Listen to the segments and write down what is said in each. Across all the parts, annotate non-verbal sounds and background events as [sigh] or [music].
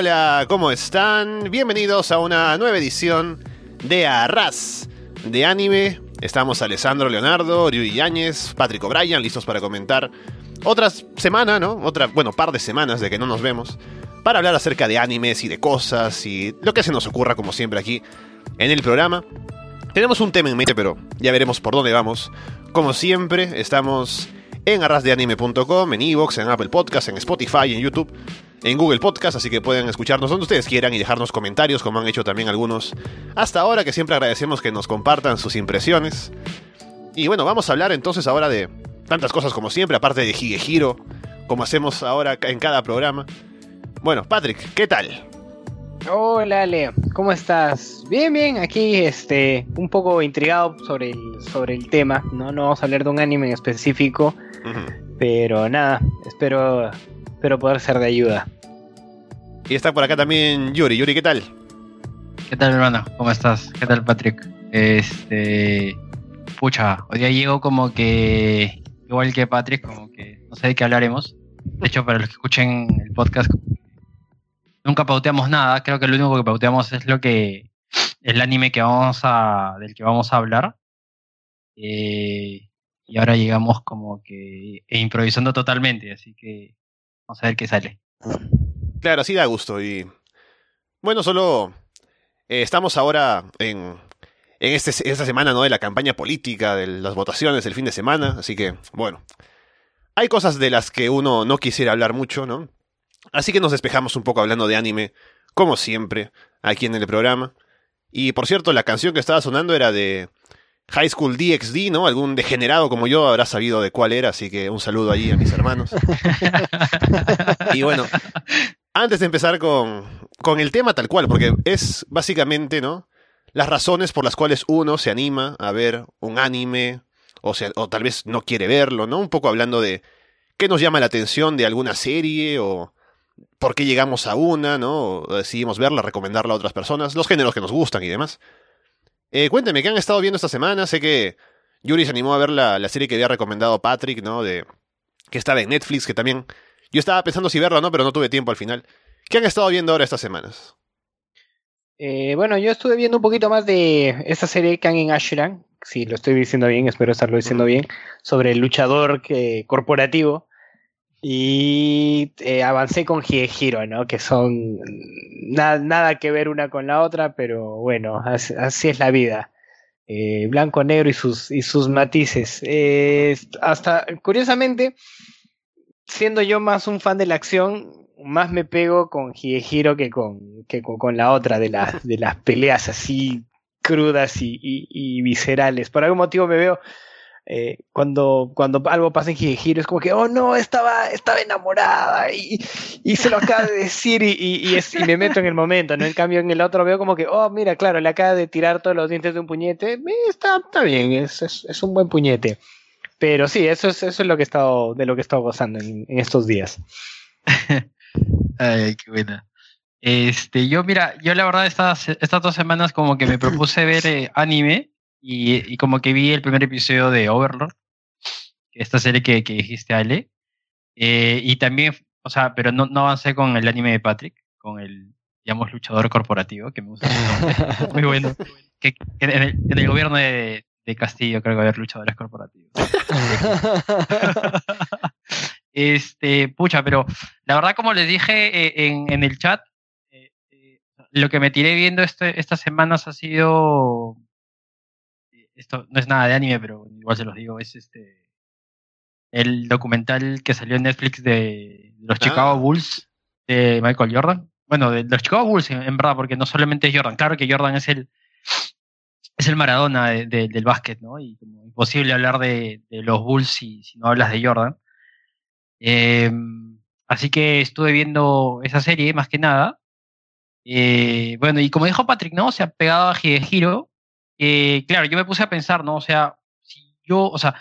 Hola, ¿cómo están? Bienvenidos a una nueva edición de Arras de Anime. Estamos Alessandro Leonardo, Ryu Yáñez, Patrick O'Brien, listos para comentar otra semana, ¿no? Otra, bueno, par de semanas de que no nos vemos, para hablar acerca de animes y de cosas y lo que se nos ocurra, como siempre, aquí en el programa. Tenemos un tema en mente, pero ya veremos por dónde vamos. Como siempre, estamos en arrasdeanime.com, en Evox, en Apple Podcasts, en Spotify, en YouTube, en Google Podcast, así que pueden escucharnos donde ustedes quieran y dejarnos comentarios, como han hecho también algunos hasta ahora, que siempre agradecemos que nos compartan sus impresiones. Y bueno, vamos a hablar entonces ahora de tantas cosas como siempre, aparte de Higehiro, como hacemos ahora en cada programa. Bueno, Patrick, ¿qué tal? Hola Ale, ¿cómo estás? Bien, bien, aquí este, un poco intrigado sobre el, sobre el tema, ¿no? No vamos a hablar de un anime en específico, pero nada, espero, espero poder ser de ayuda. Y está por acá también Yuri. Yuri, ¿qué tal? ¿Qué tal, hermano? ¿Cómo estás? ¿Qué tal, Patrick? Este. Pucha, hoy día llego como que. Igual que Patrick, como que no sé de qué hablaremos. De hecho, para los que escuchen el podcast, nunca pauteamos nada. Creo que lo único que pauteamos es lo que. el anime que vamos a. del que vamos a hablar. Eh, y ahora llegamos como que. E improvisando totalmente, así que. Vamos a ver qué sale. Claro, sí da gusto. Y. Bueno, solo. eh, estamos ahora en. En este, esta semana, ¿no? De la campaña política, de las votaciones del fin de semana. Así que, bueno. Hay cosas de las que uno no quisiera hablar mucho, ¿no? Así que nos despejamos un poco hablando de anime, como siempre, aquí en el programa. Y por cierto, la canción que estaba sonando era de High School DxD, ¿no? Algún degenerado como yo habrá sabido de cuál era, así que un saludo allí a mis hermanos. [laughs] y bueno, antes de empezar con, con el tema tal cual, porque es básicamente, ¿no? Las razones por las cuales uno se anima a ver un anime, o, sea, o tal vez no quiere verlo, ¿no? Un poco hablando de qué nos llama la atención de alguna serie, o por qué llegamos a una, ¿no? O decidimos verla, recomendarla a otras personas, los géneros que nos gustan y demás. Eh, cuénteme, ¿qué han estado viendo esta semana? Sé que Yuri se animó a ver la, la serie que había recomendado Patrick, ¿no? De, que estaba en Netflix, que también... Yo estaba pensando si verla o no, pero no tuve tiempo al final. ¿Qué han estado viendo ahora estas semanas? Eh, bueno, yo estuve viendo un poquito más de esta serie Kangen Ashuran, si lo estoy diciendo bien, espero estarlo diciendo bien, sobre el luchador que, corporativo. Y eh, avancé con Higehiro, ¿no? Que son na- nada que ver una con la otra, pero bueno, así, es la vida. Eh, blanco, negro y sus, y sus matices. Eh, hasta, curiosamente, siendo yo más un fan de la acción, más me pego con Higehiro que con, que con, la otra de, la, de las peleas así crudas y, y- y viscerales. Por algún motivo me veo eh, cuando, cuando algo pasa en Higehiro, es como que, oh no, estaba, estaba enamorada y, y se lo acaba de decir y, y- y me meto en el momento, ¿no? En cambio, en el otro veo como que, oh, mira, claro, le acaba de tirar todos los dientes de un puñete, está, está bien, es, es, es un buen puñete. Pero sí, eso es, eso es lo que he estado, de lo que he estado gozando en, en estos días. [laughs] Ay, qué buena. Este, yo, mira, yo la verdad estas, estas dos semanas como que me propuse ver eh, anime y, y como que vi el primer episodio de Overlord, esta serie que, que dijiste, Ale. Eh, y también, o sea, pero no, no avancé con el anime de Patrick, con el, digamos, luchador corporativo, que me gusta. [laughs] Muy bueno. Que, que en, el, en el gobierno de, de Castillo creo que va a haber luchadores corporativos. [laughs] Este, pucha, pero la verdad, como les dije eh, en, en el chat, eh, eh, lo que me tiré viendo este, estas semanas ha sido. Esto no es nada de anime, pero igual se los digo, es este. El documental que salió en Netflix de los Ah. Chicago Bulls de Michael Jordan. Bueno, de los Chicago Bulls, en, en verdad, porque no solamente es Jordan. Claro que Jordan es el. Es el Maradona de- de- del básquet, ¿no? Y como imposible hablar de, de los Bulls si, si no hablas de Jordan. Eh, así que estuve viendo esa serie más que nada. Eh, bueno, y como dijo Patrick, ¿no? Se ha pegado a Higehiro. Eh, claro, yo me puse a pensar, ¿no? O sea, si yo, o sea,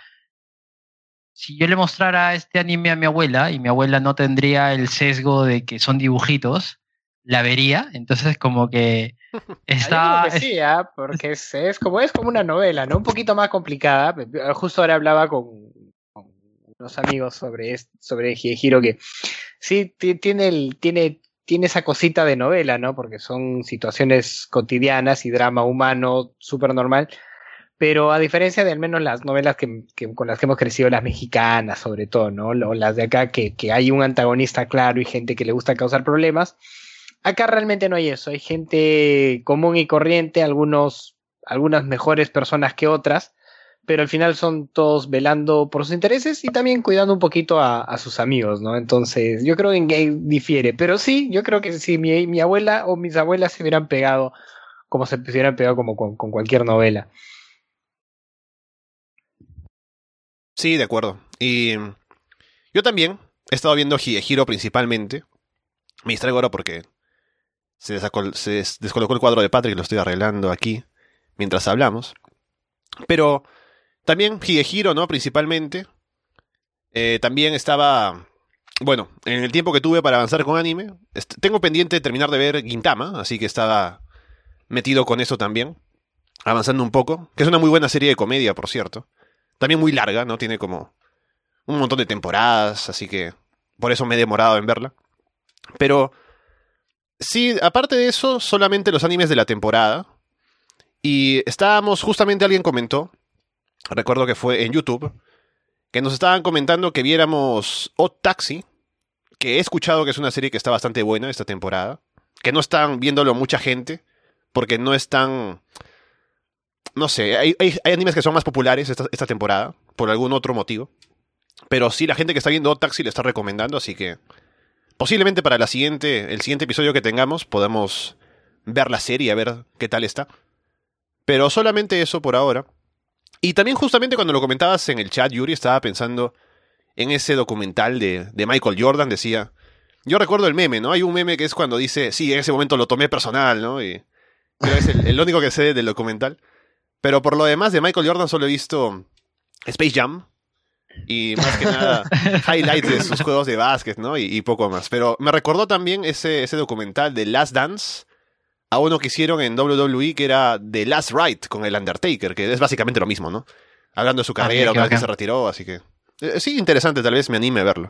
si yo le mostrara este anime a mi abuela y mi abuela no tendría el sesgo de que son dibujitos, la vería. Entonces, como que [laughs] está. Yo creo que sí, ¿ah? porque es, es como, es como una novela, ¿no? Un poquito más complicada. Justo ahora hablaba con, con unos amigos sobre, es- sobre Higehiro que sí ti- tiene, el, tiene, tiene esa cosita de novela, ¿no? Porque son situaciones cotidianas y drama humano súper normal. Pero a diferencia de al menos las novelas que, con las que hemos crecido, las mexicanas sobre todo, ¿no? O las de acá, que, que hay un antagonista claro y gente que le gusta causar problemas. Acá realmente no hay eso. Hay gente común y corriente, algunos, algunas mejores personas que otras pero al final son todos velando por sus intereses y también cuidando un poquito a, sus amigos, ¿no? Entonces, yo creo que en gay difiere, pero sí, yo creo que si mi, abuela o mis abuelas se hubieran pegado como se hubieran pegado como con, cualquier novela. Sí, de acuerdo. Y yo también he estado viendo Higehiro principalmente. Me distraigo ahora porque se, desacol descolocó el cuadro de Patrick, lo estoy arreglando aquí mientras hablamos. Pero también Higehiro, ¿no? Principalmente. Eh, también estaba. Bueno, en el tiempo que tuve para avanzar con anime, tengo pendiente terminar de ver Gintama, así que estaba metido con eso también. Avanzando un poco. Que es una muy buena serie de comedia, por cierto. También muy larga, ¿no? Tiene como un montón de temporadas, así que por eso me he demorado en verla. Pero sí, aparte de eso, solamente los animes de la temporada. Y estábamos, justamente alguien comentó recuerdo que fue en YouTube, que nos estaban comentando que viéramos Odd Taxi, que he escuchado que es una serie que está bastante buena esta temporada, que no están viéndolo mucha gente, porque no es tan... No sé, hay, hay, animes que son más populares esta, esta, temporada, por algún otro motivo. Pero sí, la gente que está viendo Odd Taxi le está recomendando, así que posiblemente para la siguiente, el siguiente episodio que tengamos podamos ver la serie, a ver qué tal está. Pero solamente eso por ahora. Y también justamente cuando lo comentabas en el chat, Yuri, estaba pensando en ese documental de, de Michael Jordan, decía, yo recuerdo el meme, ¿no? Hay un meme que es cuando dice, sí, en ese momento lo tomé personal, ¿no? Y creo es el, el único que sé del documental. Pero por lo demás de Michael Jordan solo he visto Space Jam y más que nada [laughs] highlights de sus juegos de básquet, ¿no? Y, y, poco más. Pero me recordó también ese, ese documental de Last Dance, a uno que hicieron en WWE que era The Last Ride con el Undertaker, que es básicamente lo mismo, ¿no? Hablando de su carrera, una vez que se retiró, así que. Eh, sí, interesante, tal vez me anime a verlo.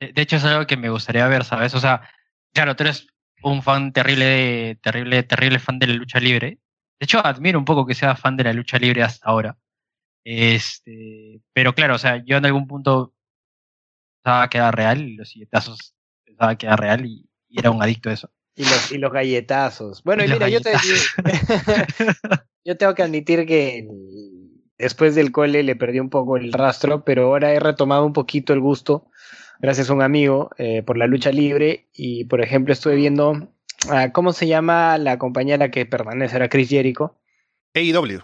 De hecho, es algo que me gustaría ver, ¿sabes? O sea, claro, tú eres un fan terrible, terrible, terrible fan de la lucha libre. De hecho, admiro un poco que seas fan de la lucha libre hasta ahora. Este, pero claro, o sea, yo en algún punto pensaba que era real, los silletazos pensaba que era real y, y era un adicto a eso. Y los, y los galletazos. Bueno, y, y mira, yo, te, [laughs] yo tengo que admitir que después del cole le perdí un poco el rastro, pero ahora he retomado un poquito el gusto, gracias a un amigo, eh, por la lucha libre. Y, por ejemplo, estuve viendo, uh, ¿cómo se llama la compañía a la que pertenece? Era Chris Jericho. AEW.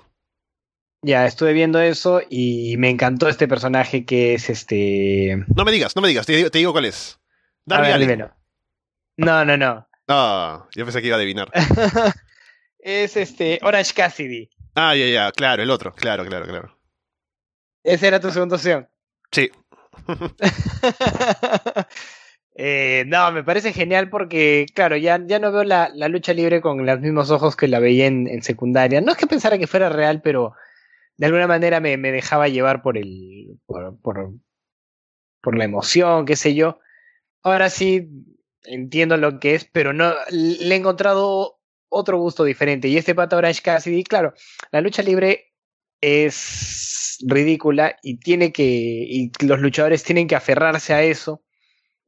Ya, estuve viendo eso y me encantó este personaje que es este... No me digas, no me digas, te, digo, te digo cuál es. Darby Allin. No, no, no. Ah, yo pensé que iba a adivinar. [laughs] es este Orange Cassidy. Ah, ya, ya, claro, el otro, claro, claro, claro. ¿Esa era tu segunda opción? Sí. [laughs] eh, no, me parece genial porque, claro, ya, ya no veo la, la, lucha libre con los mismos ojos que la veía en, en, secundaria. No es que pensara que fuera real, pero de alguna manera me, me dejaba llevar por el. Por, por, por la emoción, qué sé yo. Ahora sí, entiendo lo que es, pero no le he encontrado otro gusto diferente. Y este pata Orange Cassidy, claro, la lucha libre es ridícula y tiene que y los luchadores tienen que aferrarse a eso.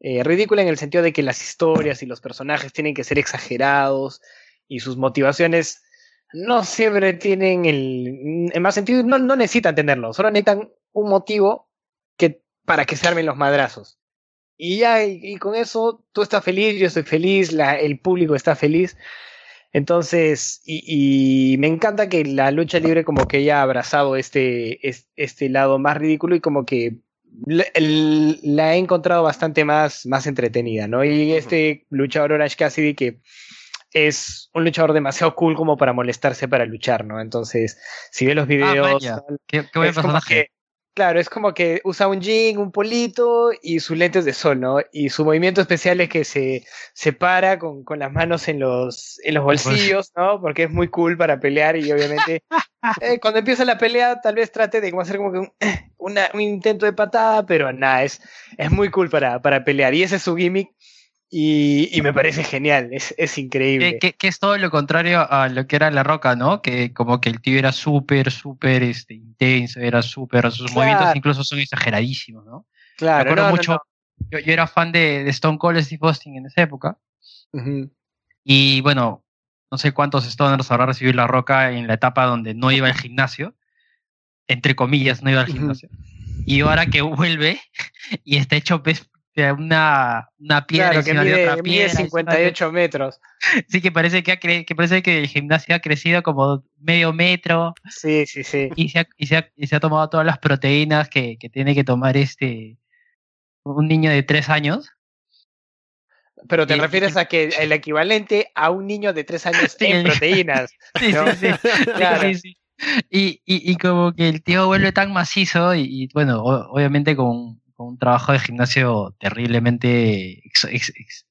Eh, ridícula en el sentido de que las historias y los personajes tienen que ser exagerados y sus motivaciones no siempre tienen el en más sentido no, no necesitan tenerlo, solo necesitan un motivo que para que se armen los madrazos. Y ya, y, y, con eso tú estás feliz, yo estoy feliz, la, el público está feliz. Entonces, y, y, me encanta que la lucha libre como que haya abrazado este, este lado más ridículo y como que la, he encontrado bastante más, más entretenida, ¿no? Y este luchador Orange Cassidy que es un luchador demasiado cool como para molestarse para luchar, ¿no? Entonces, si ves los videos... Ah, ¿Qué, qué buen personaje. Claro, es como que usa un jean, un polito y sus lentes de sol, ¿no? Y su movimiento especial es que se, se para con, con las manos en los, en los bolsillos, ¿no? Porque es muy cool para pelear y obviamente [laughs] eh, cuando empieza la pelea tal vez trate de hacer como que un, [clears throat] una, un intento de patada, pero nada, es, es muy cool para, para pelear. Y ese es su gimmick Y, y me parece genial, es, es increíble. Que, que- que es todo lo contrario a lo que era La Roca, ¿no? Que como que el tío era súper, súper este, intenso, era súper, sus Claro. movimientos incluso son exageradísimos, ¿no? Me claro, acuerdo no, no, mucho, Yo, yo era fan de, de Stone Cold Steve Austin en esa época. Y bueno, no sé cuántos stoners habrá recibido La Roca en la etapa donde no iba al gimnasio, entre comillas, no iba al gimnasio. Y ahora que vuelve [laughs] y está hecho pues, de una, una piedra Claro, que encima de mide, otra mide piedra. encima de- 58 metros. [laughs] Sí, que parece que, ha cre- que parece que el gimnasio ha crecido como medio metro Sí, sí, sí. y se ha, y se ha, y se ha tomado todas las proteínas que, que tiene que tomar este un niño de tres años. Pero te refieres a que el equivalente a un niño de 3 años [laughs] Sí, en proteínas. [laughs] Sí, ¿no? sí, sí. Claro. Sí, sí. Y, y, y como que el tío vuelve tan macizo y, y, bueno, o- obviamente con, con un trabajo de gimnasio terriblemente ex- ex- ex-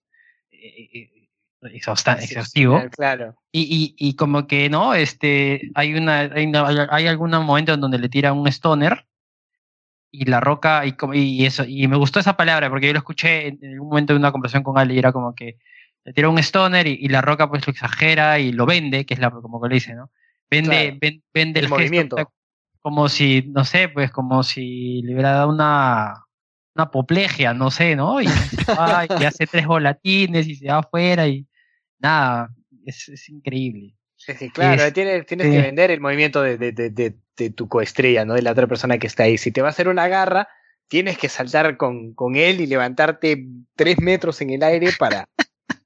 eh, exhaustivo. Claro. Y, y, y como que no, este, hay una, hay, una- hay- algún momento en donde le tira un stoner y la roca y, y eso, y me gustó esa palabra porque yo lo escuché en, un momento de una conversación con Ali y era como que le tira un stoner y, y la roca pues lo exagera y lo vende, que es la, como que le dice, ¿no? Vende, Claro. ven- vende El el, gesto, movimiento. como si, no sé, pues como si le hubiera dado una, una apoplejia, no sé, ¿no? Y, va [laughs] y hace tres volatines y se va afuera y nada, es, es increíble. Claro, Es- tienes, tienes sí. que vender el movimiento de, de, de tu coestrella, ¿no? De la otra persona que está ahí. Si te va a hacer una garra, tienes que saltar con, con él y levantarte tres metros en el aire para,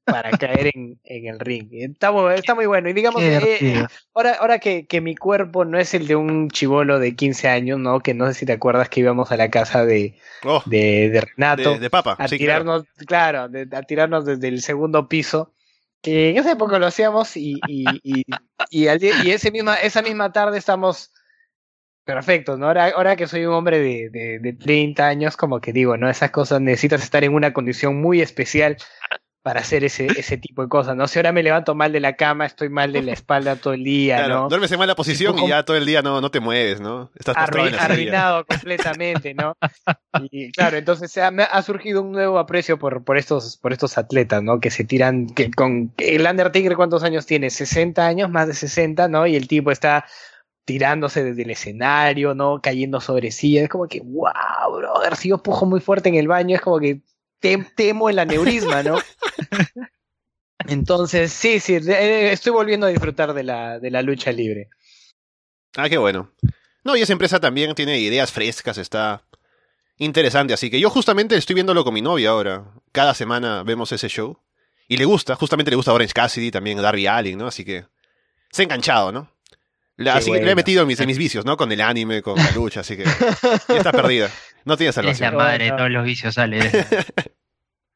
para caer en, en el ring. Está muy, está muy bueno. Y digamos, eh, ahora, ahora que, que mi cuerpo no es el de un chivolo de 15 años, ¿no? Que no sé si te acuerdas que íbamos a la casa de, Oh, de, de Renato de, de papa. a sí, tirarnos, claro, de- a tirarnos desde el segundo piso. Que en esa época lo hacíamos y, y, y, y, al día- y ese misma, esa misma tarde estamos perfectos, ¿no? Ahora, ahora que soy un hombre de, de, de 30 años, como que digo, ¿no? Esas cosas necesitas estar en una condición muy especial para hacer ese, ese tipo de cosas, ¿no? Si ahora me levanto mal de la cama, estoy mal de la espalda todo el día, Claro, ¿no? duermes en mala posición y ya todo el día no, no te mueves, ¿no? Estás en la arruinado [laughs] completamente, ¿no? Y claro, entonces ha, ha surgido un nuevo aprecio por, por estos, por estos atletas, ¿no? Que se tiran, que con el Undertaker cuántos años tiene, 60 años, más de 60, ¿no? Y el tipo está tirándose desde el escenario, ¿no? Cayendo sobre sillas, es como que, wow, brother, si yo pujo muy fuerte en el baño, es como que tem- temo el aneurisma, ¿no? Entonces, sí, sí, eh, estoy volviendo a disfrutar de la, de la lucha libre. Ah, qué bueno. No, y esa empresa también tiene ideas frescas, está interesante. Así que yo justamente estoy viéndolo con mi novia ahora. Cada semana vemos ese show. Y le gusta, justamente le gusta Orange Cassidy, también Darby Allin, ¿no? Así que se ha enganchado, ¿no? La- así que le he metido en mis, en mis vicios, ¿no? Con el anime, con la lucha, así que ya está perdida. [laughs] No tiene Es la salvación. madre de todos los vicios, sale. [laughs]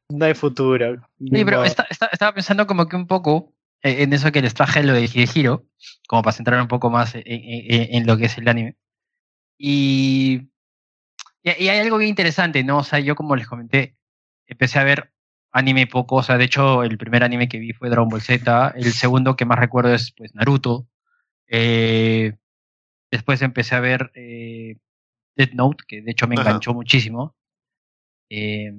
No hay futuro. Sí, pero esta- estaba pensando como que un poco eh, en eso que les traje lo de Hiro, como para centrar un poco más en, en- en lo que es el anime. Y, y, y hay algo bien interesante, ¿no? O sea, yo como les comenté, empecé a ver anime poco, o sea, de hecho el primer anime que vi fue Dragon Ball Z, el segundo que más recuerdo es pues Naruto. Eh, después empecé a ver eh, Death Note, que de hecho me Ajá. enganchó muchísimo. Eh,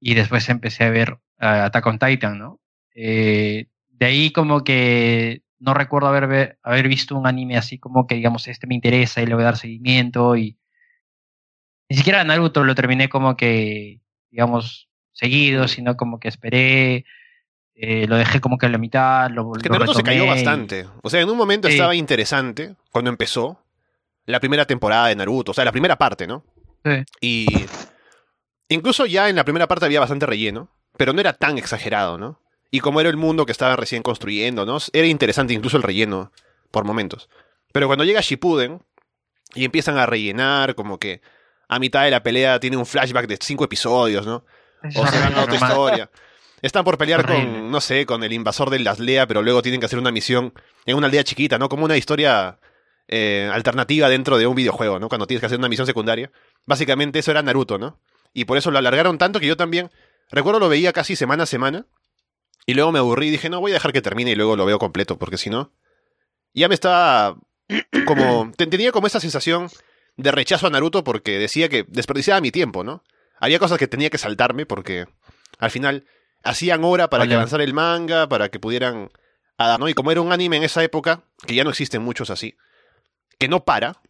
y después empecé a ver ah, Attack on Titan, ¿no? Eh, de ahí como que no recuerdo haber, haber visto un anime así como que digamos este me interesa y le voy a dar seguimiento y ni siquiera Naruto lo terminé como que digamos seguido, sino como que esperé, eh, lo dejé como que a la mitad, lo, Que lo Naruto se cayó bastante. O sea, en un momento Sí. estaba interesante cuando empezó la primera temporada de Naruto, o sea, la primera parte, ¿no? Sí. Y incluso ya en la primera parte había bastante relleno, pero no era tan exagerado, ¿no? Y como era el mundo que estaban recién construyendo, ¿no? Era interesante incluso el relleno por momentos. Pero cuando llega Shippuden y empiezan a rellenar, como que a mitad de la pelea tiene un flashback de cinco episodios, ¿no? O se van a otra [laughs] historia. Están por pelear con, no sé, con el invasor de las Lea, pero luego tienen que hacer una misión en una aldea chiquita, ¿no? Como una historia eh, alternativa dentro de un videojuego, ¿no? Cuando tienes que hacer una misión secundaria. Básicamente eso era Naruto, ¿no? Y por eso lo alargaron tanto que yo también, recuerdo lo veía casi semana a semana, y luego me aburrí y dije, no, voy a dejar que termine y luego lo veo completo, porque si no, ya me estaba [clears throat] como, te- tenía como esa sensación de rechazo a Naruto porque decía que desperdiciaba mi tiempo, ¿no? Había cosas que tenía que saltarme porque al final hacían hora para que avanzara el manga, para que pudieran... adaptar, ¿no? Y como era un anime en esa época, que ya no existen muchos así, que no para,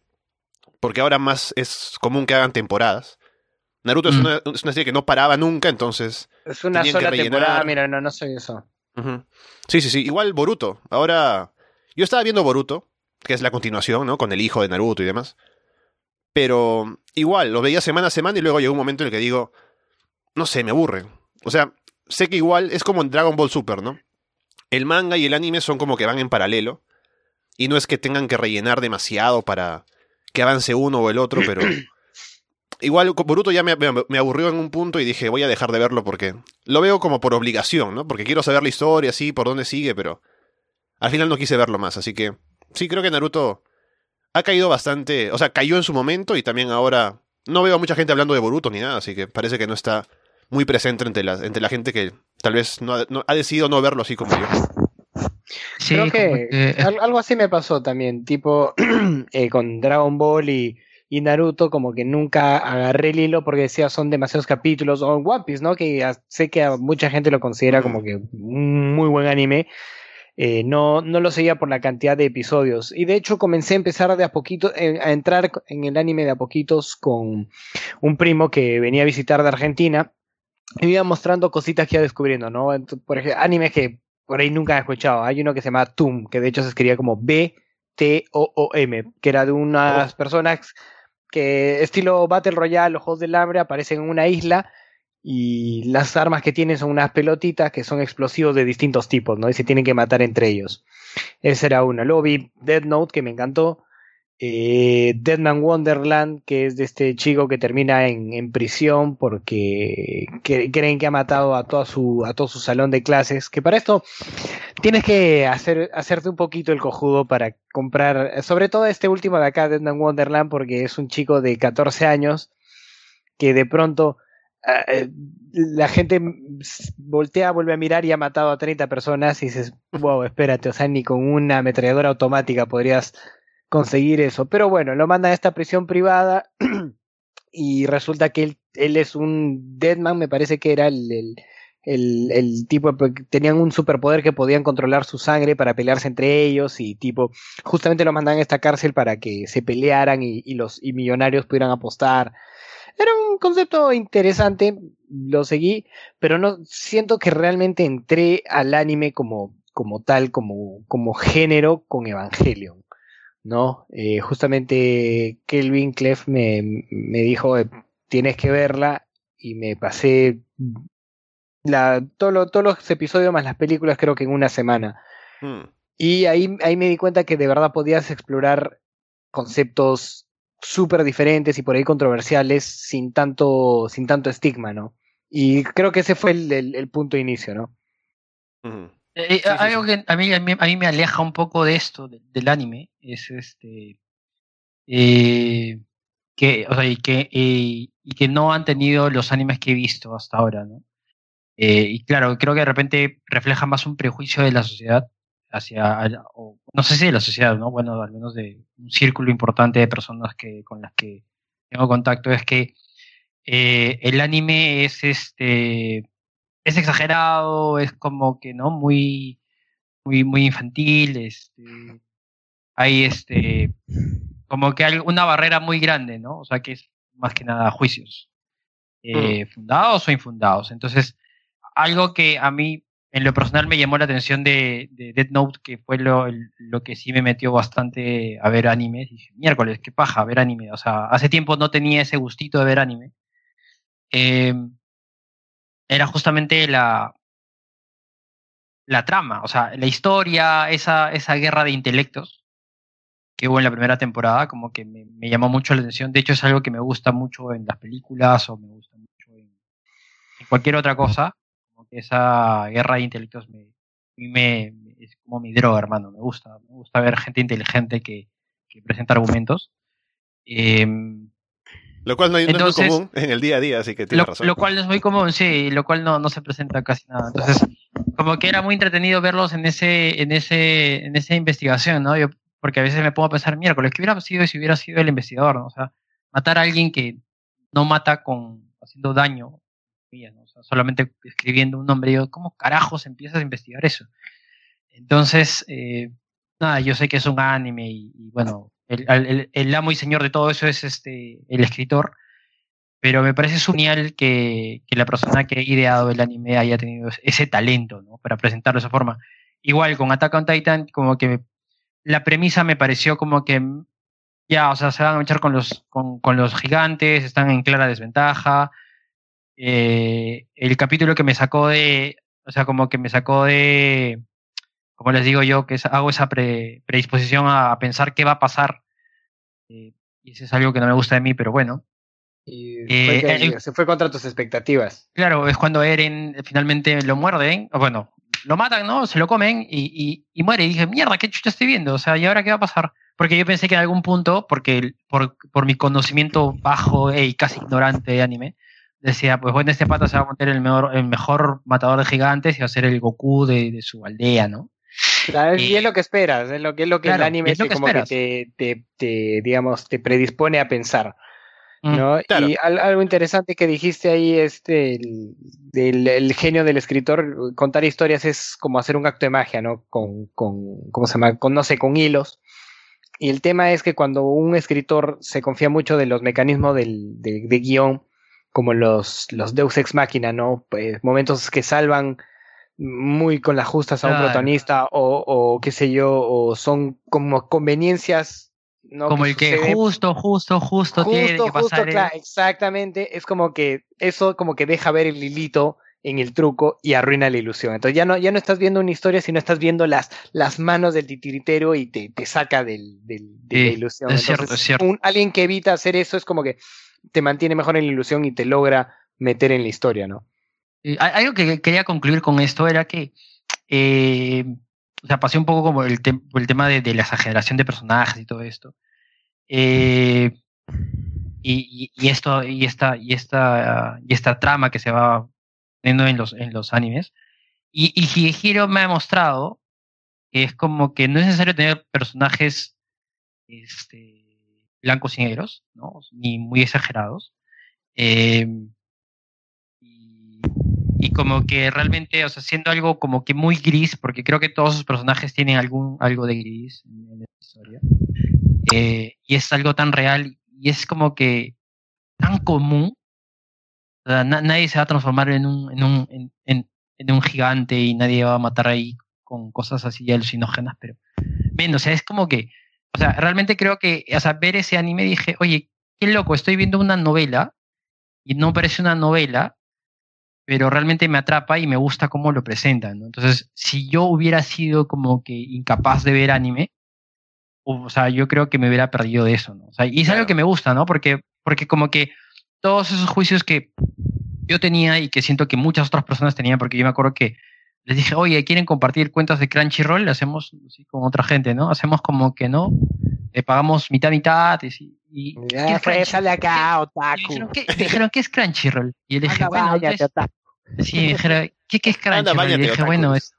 porque ahora más es común que hagan temporadas. Naruto es, Mm. una, es una serie que no paraba nunca, entonces... Es una sola temporada, mira, no, no soy eso. Sí, sí, sí. Igual Boruto. Ahora... Yo estaba viendo Boruto, que es la continuación, ¿no? Con el hijo de Naruto y demás. Pero igual, lo veía semana a semana y luego llegó un momento en el que digo, no sé, me aburre. O sea, sé que igual es como en Dragon Ball Super, ¿no? El manga y el anime son como que van en paralelo. Y no es que tengan que rellenar demasiado para que avance uno o el otro, pero... [clears throat] Igual Boruto ya me, me- me aburrió en un punto y dije, voy a dejar de verlo porque lo veo como por obligación, ¿no? Porque quiero saber la historia, sí, por dónde sigue, pero al final no quise verlo más, así que sí, creo que Naruto ha caído bastante, o sea, cayó en su momento y también ahora no veo a mucha gente hablando de Boruto ni nada, así que parece que no está muy presente entre la, entre la gente que tal vez no ha, no- ha decidido no verlo así como yo. Sí, Creo que que- al- algo así me pasó también, tipo [clears throat] eh, con Dragon Ball y, y Naruto, como que nunca agarré el hilo porque decía son demasiados capítulos, o One Piece, ¿no? Que a- sé que a mucha gente lo considera como que un muy buen anime. eh, no, no lo seguía por la cantidad de episodios. Y de hecho comencé a empezar de a poquito, eh, a entrar en el anime de a poquitos con un primo que venía a visitar de Argentina. Y me iba mostrando cositas que iba descubriendo, ¿no? Por ejemplo, animes que por ahí nunca he escuchado. Hay uno que se llama TOOM, que de hecho se escribía como B-T-O-O-M, que era de unas personas que, estilo Battle Royale, los Juegos del Hambre, aparecen en una isla y las armas que tienen son unas pelotitas que son explosivos de distintos tipos, ¿no? Y se tienen que matar entre ellos. Esa era una. Luego vi Dead Note, que me encantó. Eh, Deadman Wonderland, que es de este chico que termina en, en prisión porque que- creen que ha matado a, toda su, a todo su salón de clases. Que para esto tienes que hacer, hacerte un poquito el cojudo para comprar, sobre todo este último de acá, Deadman Wonderland, porque es un chico de 14 años que de pronto ah, eh, la gente voltea, vuelve a mirar y ha matado a 30 personas y dices, wow, espérate, o sea, ni con una ametralladora automática podrías conseguir eso. Pero bueno, lo mandan a esta prisión privada [clears throat] y resulta que él, él es un Deadman, me parece que era el, el, el, el tipo, tenían un superpoder que podían controlar su sangre para pelearse entre ellos y tipo, justamente lo mandan a esta cárcel para que se pelearan y, y los y millonarios pudieran apostar. Era un concepto interesante, lo seguí, pero no siento que realmente entré al anime como, como tal, como, como género con Evangelion. ¿No? Eh, justamente Kelvin Clef me, me dijo, eh, tienes que verla, y me pasé la, todo lo- todos los episodios más las películas creo que en una semana. Hmm. Y ahí, ahí me di cuenta que de verdad podías explorar conceptos súper diferentes y por ahí controversiales sin tanto, sin tanto estigma, ¿no? Y creo que ese fue el, el- el punto de inicio, ¿no? Ujú. Eh, Sí, sí, algo sí. que a mí, a, mí, a mí me aleja un poco de esto, de- del anime, es este. eh, que, o sea, y que, eh, y que no han tenido los animes que he visto hasta ahora, ¿no? Eh, y claro, creo que de repente refleja más un prejuicio de la sociedad hacia, o, no sé si de la sociedad, ¿no? Bueno, al menos de un círculo importante de personas que, con las que tengo contacto, es que eh, el anime es este es exagerado, es como que no muy muy muy infantil, este hay este como que hay una barrera muy grande, ¿no? O sea, que es más que nada juicios eh, fundados o infundados. Entonces, algo que a mí en lo personal me llamó la atención de, de Death Note, que fue lo, lo que sí me metió bastante a ver anime. Dije, miércoles, qué paja ver anime. O sea, hace tiempo no tenía ese gustito de ver anime. Eh, era justamente la, la trama, o sea, la historia, esa, esa guerra de intelectos que hubo en la primera temporada, como que me, me llamó mucho la atención. De hecho, es algo que me gusta mucho en las películas o me gusta mucho en, en cualquier otra cosa. Como que esa guerra de intelectos me, me, me- es como mi droga, hermano. Me gusta, me gusta ver gente inteligente que, que presenta argumentos. Em, Lo cual no, hay- no Entonces- es muy común en el día a día, así que tienes lo, razón. lo cual no es muy común, sí, lo cual no, no se presenta casi nada. Entonces, como que era muy entretenido verlos en ese, en ese, en esa investigación, ¿no? Yo, porque a veces me pongo a pensar, miércoles, ¿qué hubiera sido si hubiera sido el investigador, ¿no? O sea, matar a alguien que no mata con haciendo daño, ¿no? O sea, solamente escribiendo un nombre, yo, ¿cómo carajos empiezas a investigar eso? Entonces, eh, nada, yo sé que es un anime y, y bueno, el, el, amo y señor de todo eso es este el escritor, pero me parece genial que, que, la persona que ha ideado el anime haya tenido ese talento ¿no? para presentarlo de esa forma. Igual con Attack on Titan, como que la premisa me pareció como que ya, o sea, se van a echar con los, con, con los gigantes, están en clara desventaja. Eh, el capítulo que me sacó de, o sea, como que me sacó de, como les digo yo, que es, hago esa pre, predisposición a, a, pensar qué va a pasar. Eh, y eso es algo que no me gusta de mí, pero bueno. Y fue que, eh, se fue contra tus expectativas. Claro, es cuando Eren finalmente lo muerden, o bueno, lo matan, ¿no? Se lo comen y, y, y, muere. Y dije, mierda, ¿qué chucha estoy viendo? O sea, ¿y ahora qué va a pasar? Porque yo pensé que en algún punto, porque por, por mi conocimiento bajo y casi ignorante de anime, decía, pues bueno, este pata se va a meter el mejor, el mejor matador de gigantes y va a ser el Goku de, de su aldea, ¿no? Y es lo que esperas, es lo que, es lo que claro, el anime es lo que como esperas. que te, te, te, digamos, te predispone a pensar. ¿no? Mm, claro. Y algo interesante que dijiste ahí, este, el, el, el, genio del escritor, contar historias es como hacer un acto de magia, ¿no? Con, con ¿cómo se llama? Con, no sé, con hilos. Y el tema es que cuando un escritor se confía mucho de los mecanismos del, de, de guion, como los, los Deus Ex Máquina, ¿no? Pues momentos que salvan muy con las justas a un claro. protagonista o, o, qué sé yo, o son como conveniencias. ¿no? Como que el que justo, justo, justo, justo tiene que pasar. Justo, claro, exactamente, es como que eso como que deja ver el hilito en el truco y arruina la ilusión. Entonces ya no, ya no estás viendo una historia, sino estás viendo las, las manos del titiritero y te, te saca del, del, de sí, la ilusión. Es Entonces, cierto, es cierto. Un, alguien que evita hacer eso es como que te mantiene mejor en la ilusión y te logra meter en la historia, ¿no? Eh, algo que quería concluir con esto era que, eh, o sea, pasé un poco como el, te el tema de, de, la exageración de personajes y todo esto. Eh, y, y, esto, y esta, y esta, y esta trama que se va viendo en los, en los animes. Y, y Higehiro me ha demostrado que es como que no es necesario tener personajes este, blancos y negros, ¿no? Ni muy exagerados. Eh, y como que realmente, o sea, siendo algo como que muy gris, porque creo que todos sus personajes tienen algún algo de gris en, la historia, eh, y es algo tan real y es como que tan común, o sea, na nadie se va a transformar en un, en un, en, en, en, un gigante y nadie va a matar ahí con cosas así alucinógenas, pero, ven, o sea, es como que, o sea, realmente creo que, o sea, ver ese anime dije, oye, qué loco, estoy viendo una novela y no parece una novela, pero realmente me atrapa y me gusta cómo lo presentan. ¿no? Entonces, si yo hubiera sido como que incapaz de ver anime, o sea, yo creo que me hubiera perdido de eso, ¿no? O sea, y es claro. algo que me gusta, ¿no? Porque, porque como que todos esos juicios que yo tenía y que siento que muchas otras personas tenían, porque yo me acuerdo que les dije, oye, ¿quieren compartir cuentas de Crunchyroll? Le hacemos con otra gente, ¿no? Hacemos como que no, le pagamos mitad, mitad, y, y ya, ¿qué es sale acá, otaku. Dijeron, ¿qué, dijeron, ¿qué es Crunchyroll? Y yo le [laughs] dije, bueno, váyate, entonces, Sí, me dijeron, ¿qué, qué es Crunchyroll? Anda, y dije, bueno, es...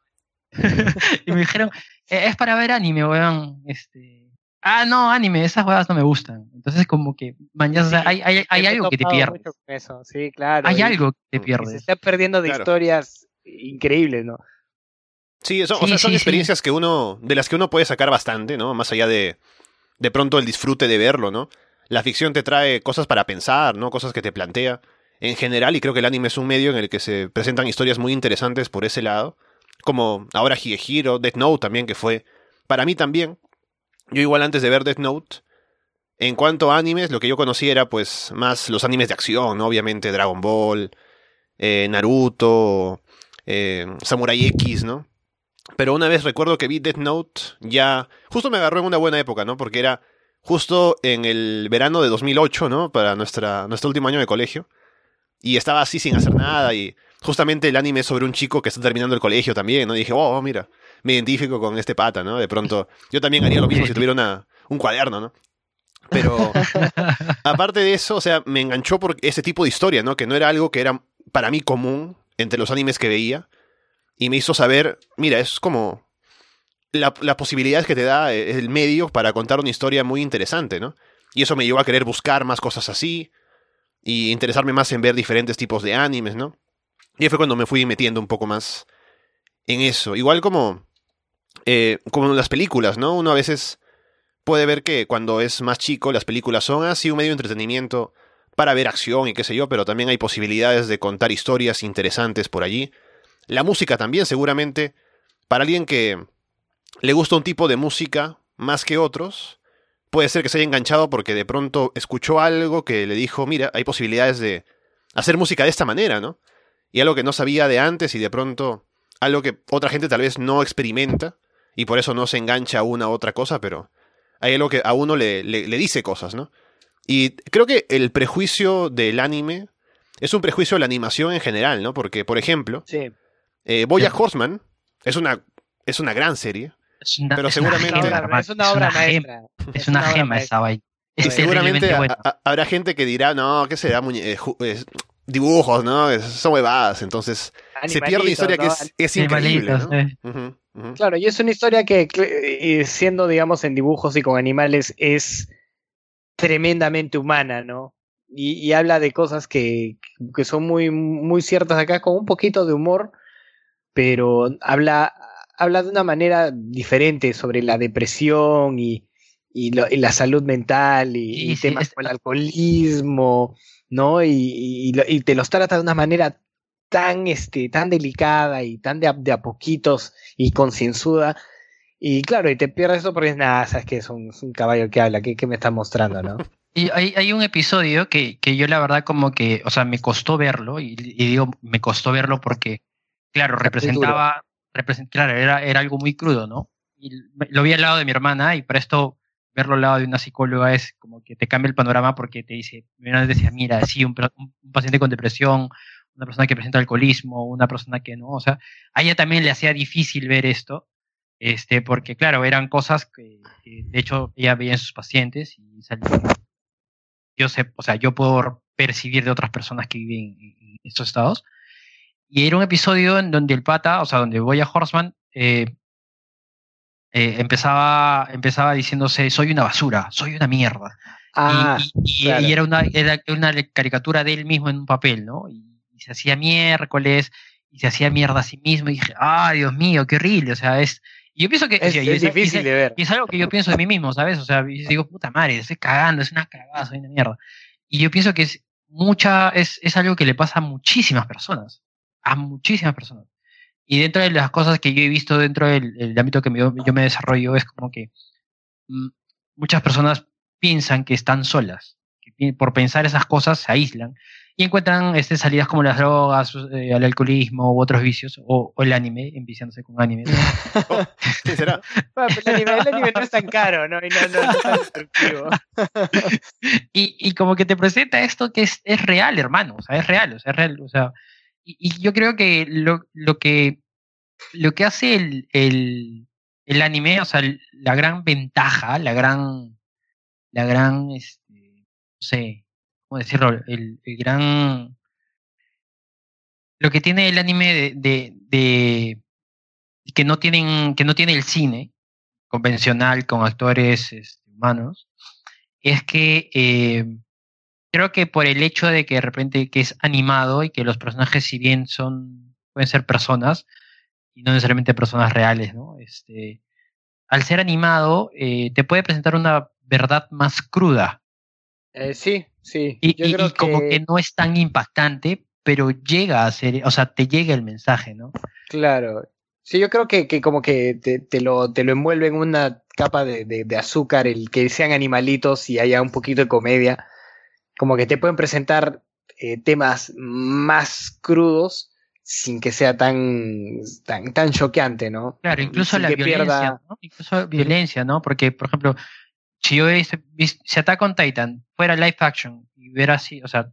[laughs] y me dijeron, eh, es para ver anime, weón. Este... Ah, no, anime, esas huevas no me gustan. Entonces, como que, man, ya, sí, hay, hay, hay algo que te pierdes. Eso. Sí, claro. Hay y, algo que te pierdes. Se está perdiendo de claro. historias increíbles, ¿no? Sí, eso, sí, o sea, son sí, experiencias que uno, de las que uno puede sacar bastante, ¿no? Más allá de, de pronto el disfrute de verlo, ¿no? La ficción te trae cosas para pensar, ¿no? Cosas que te plantea en general, y creo que el anime es un medio en el que se presentan historias muy interesantes por ese lado, como ahora Higehiro, Death Note también, que fue, para mí también, yo igual antes de ver Death Note, en cuanto a animes, lo que yo conocía era pues más los animes de acción, ¿no? obviamente Dragon Ball, eh, Naruto, eh, Samurai X, ¿no? Pero una vez recuerdo que vi Death Note, ya justo me agarró en una buena época, ¿no? Porque era justo en el verano de 2008, ¿no? Para nuestra, nuestro último año de colegio. Y estaba así sin hacer nada y justamente el anime es sobre un chico que está terminando el colegio también, ¿no? Y dije, oh, mira, me identifico con este pata, ¿no? De pronto, yo también haría lo mismo si tuviera una, un cuaderno, ¿no? Pero [laughs] aparte de eso, o sea, me enganchó por ese tipo de historia, ¿no? Que no era algo que era para mí común entre los animes que veía. Y me hizo saber, mira, es como la, la posibilidad que te da el medio para contar una historia muy interesante, ¿no? Y eso me llevó a querer buscar más cosas así y interesarme más en ver diferentes tipos de animes, ¿no? Y fue cuando me fui metiendo un poco más en eso. Igual como, eh, como en las películas, ¿no? Uno a veces puede ver que cuando es más chico las películas son así un medio de entretenimiento para ver acción y qué sé yo, pero también hay posibilidades de contar historias interesantes por allí. La música también, seguramente, para alguien que le gusta un tipo de música más que otros, puede ser que se haya enganchado porque de pronto escuchó algo que le dijo, mira, hay posibilidades de hacer música de esta manera, ¿no? Y algo que no sabía de antes y de pronto algo que otra gente tal vez no experimenta y por eso no se engancha a una u otra cosa, pero hay algo que a uno le, le, le dice cosas, ¿no? Y creo que el prejuicio del anime es un prejuicio de la animación en general, ¿no? Porque, por ejemplo, Sí. eh, Bojack Horseman es una, es una gran serie. Es una, Pero es una seguramente- gema, Una obra- es una obra gema, maestra. Es una gema esa vaina. Es Y seguramente habrá gente que dirá, no, ¿qué será? Muñe- eh, es- dibujos, ¿no? Es- son huevadas. Entonces, se pierde una historia que es, es increíble, eh. Claro, y es una historia que, eh, siendo, digamos, en dibujos y con animales, es tremendamente humana, ¿no? Y, y habla de cosas que, que son muy, muy ciertas acá, con un poquito de humor, pero habla, habla de una manera diferente sobre la depresión y, y, lo- y la salud mental y, Sí, y sí, temas como el alcoholismo, ¿no? Y, lo- y te los trata de una manera tan, este, tan delicada y tan de a, de a poquitos y concienzuda. Y claro, y te pierdes eso porque es nada, sabes que es un, es un caballo que habla, ¿qué, qué me está mostrando, no? [laughs] Y hay, hay un episodio que, que yo la verdad como que, o sea, me costó verlo, y, y digo, me costó verlo porque, claro, representaba, represent- claro, era, era algo muy crudo, ¿no? Y lo vi al lado de mi hermana y por esto verlo al lado de una psicóloga es como que te cambia el panorama porque te dice, mi hermana decía, mira, sí, un, paciente con depresión, una persona que presenta alcoholismo, una persona que no, o sea, a ella también le hacía difícil ver esto, este, porque claro, eran cosas que, que, de hecho ella veía en sus pacientes y salía, yo sé, o sea, yo puedo percibir de otras personas que viven en, en estos estados. Y era un episodio en donde el pata, o sea, donde Boya Horseman eh, eh, empezaba, empezaba diciéndose, soy una basura, soy una mierda. Ah, y, y- y- claro. y era, una, era una caricatura de él mismo en un papel, ¿no? Y, y se hacía miércoles, y se hacía mierda a sí mismo, y dije, ah, Dios mío, qué horrible, o sea, es... Y yo pienso que... es, difícil de ver. y es algo que yo pienso de mí mismo, ¿sabes? O sea, yo digo, puta madre, estoy cagando, es una cagada, soy una mierda. Y yo pienso que es mucha, es, es algo que le pasa a muchísimas personas. A muchísimas personas. Y dentro de las cosas que yo he visto dentro del, del ámbito que me- yo me desarrollo es como que mm, muchas personas piensan que están solas. Que por pensar esas cosas se aíslan y encuentran este, salidas como las drogas, eh, el alcoholismo u otros vicios, o, o el anime, enviciándose con anime. [laughs] Sí, será. Bueno, pero el, anime, el anime no es tan caro, ¿no? Y no, no, no es tan destructivo. [laughs] y, y como que te presenta esto que es, es real, hermano, o sea, es real, o sea, es real, o sea, y, yo creo que lo, lo que lo que hace el, el, el anime, o sea, la gran ventaja, la gran, la gran, este, no sé, cómo decirlo, el, el gran, lo que tiene el anime de, de, de que no tienen, que no tiene el cine convencional con actores este, humanos, es que eh, creo que por el hecho de que de repente que es animado y que los personajes si bien son pueden ser personas y no necesariamente personas reales, ¿no? Este, al ser animado eh, te puede presentar una verdad más cruda Eh, sí, sí. y, Yo y- creo y como que no es tan impactante, pero llega a ser, o sea, te llega el mensaje, ¿no? Claro. Sí, yo creo que, que como que te, te lo, te lo envuelve en una capa de, de, de azúcar, el que sean animalitos y haya un poquito de comedia. Como que te pueden presentar eh, temas más crudos sin que sea tan, tan, tan choqueante, ¿no? Claro, incluso Sin la violencia, pierda- ¿no? Incluso violencia, ¿no? Porque, por ejemplo, si yo hubiese si Attack on Titan fuera live action y hubiera así, o sea,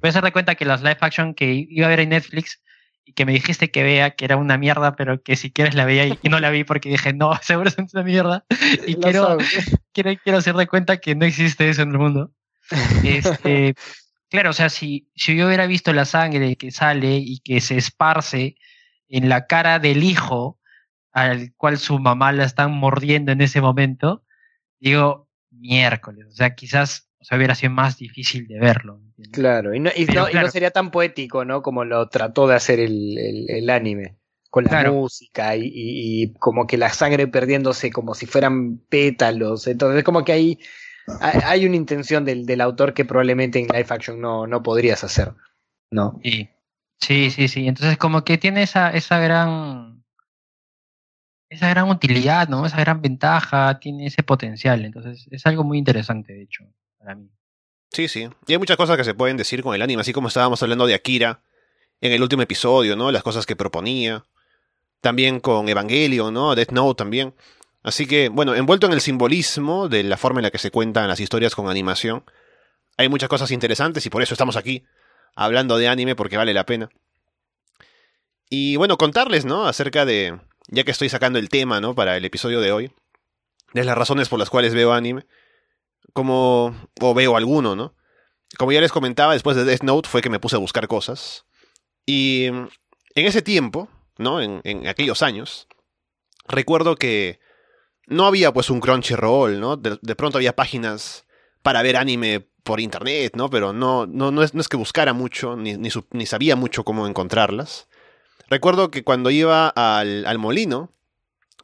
puedes darte cuenta que las live action que iba a ver en Netflix y que me dijiste que vea que era una mierda, pero que si quieres la veía y, y no la vi porque dije, no, [laughs] seguro es una mierda. [laughs] Y [laughs] quiero, quiero, quiero hacerte cuenta que no existe eso en el mundo. Este, claro, o sea, si, si yo hubiera visto la sangre que sale y que se esparce en la cara del hijo al cual su mamá la están mordiendo en ese momento, digo, miércoles, o sea, quizás o sea, hubiera sido más difícil de verlo. ¿entiendes? Claro, y no, y Pero no- y claro. no sería tan poético, ¿no? Como lo trató de hacer el, el- el anime, con la Claro. música y, y- y como que la sangre perdiéndose como si fueran pétalos. Entonces, como que hay, hay una intención del, del autor que probablemente en live action no, no podrías hacer, ¿no? Sí, sí, sí, sí. Entonces como que tiene esa, esa gran, esa gran utilidad, ¿no? Esa gran ventaja, tiene ese potencial. Entonces es algo muy interesante, de hecho, para mí. Sí, sí. Y hay muchas cosas que se pueden decir con el anime, así como estábamos hablando de Akira en el último episodio, ¿no? Las cosas que proponía. También con Evangelion, ¿no? Death Note también. Así que, bueno, envuelto en el simbolismo de la forma en la que se cuentan las historias con animación, hay muchas cosas interesantes y por eso estamos aquí hablando de anime porque vale la pena. Y bueno, contarles, ¿no? Acerca de, ya que estoy sacando el tema, ¿no? Para el episodio de hoy, de las razones por las cuales veo anime, como, o veo alguno, ¿no? Como ya les comentaba, después de Death Note fue que me puse a buscar cosas. Y en ese tiempo, ¿no? En, en aquellos años, recuerdo que no había pues un Crunchyroll, ¿no? De, de pronto había páginas para ver anime por internet, ¿no? Pero no, no, no, es, no es que buscara mucho, ni, ni, su- ni sabía mucho cómo encontrarlas. Recuerdo que cuando iba al, al molino,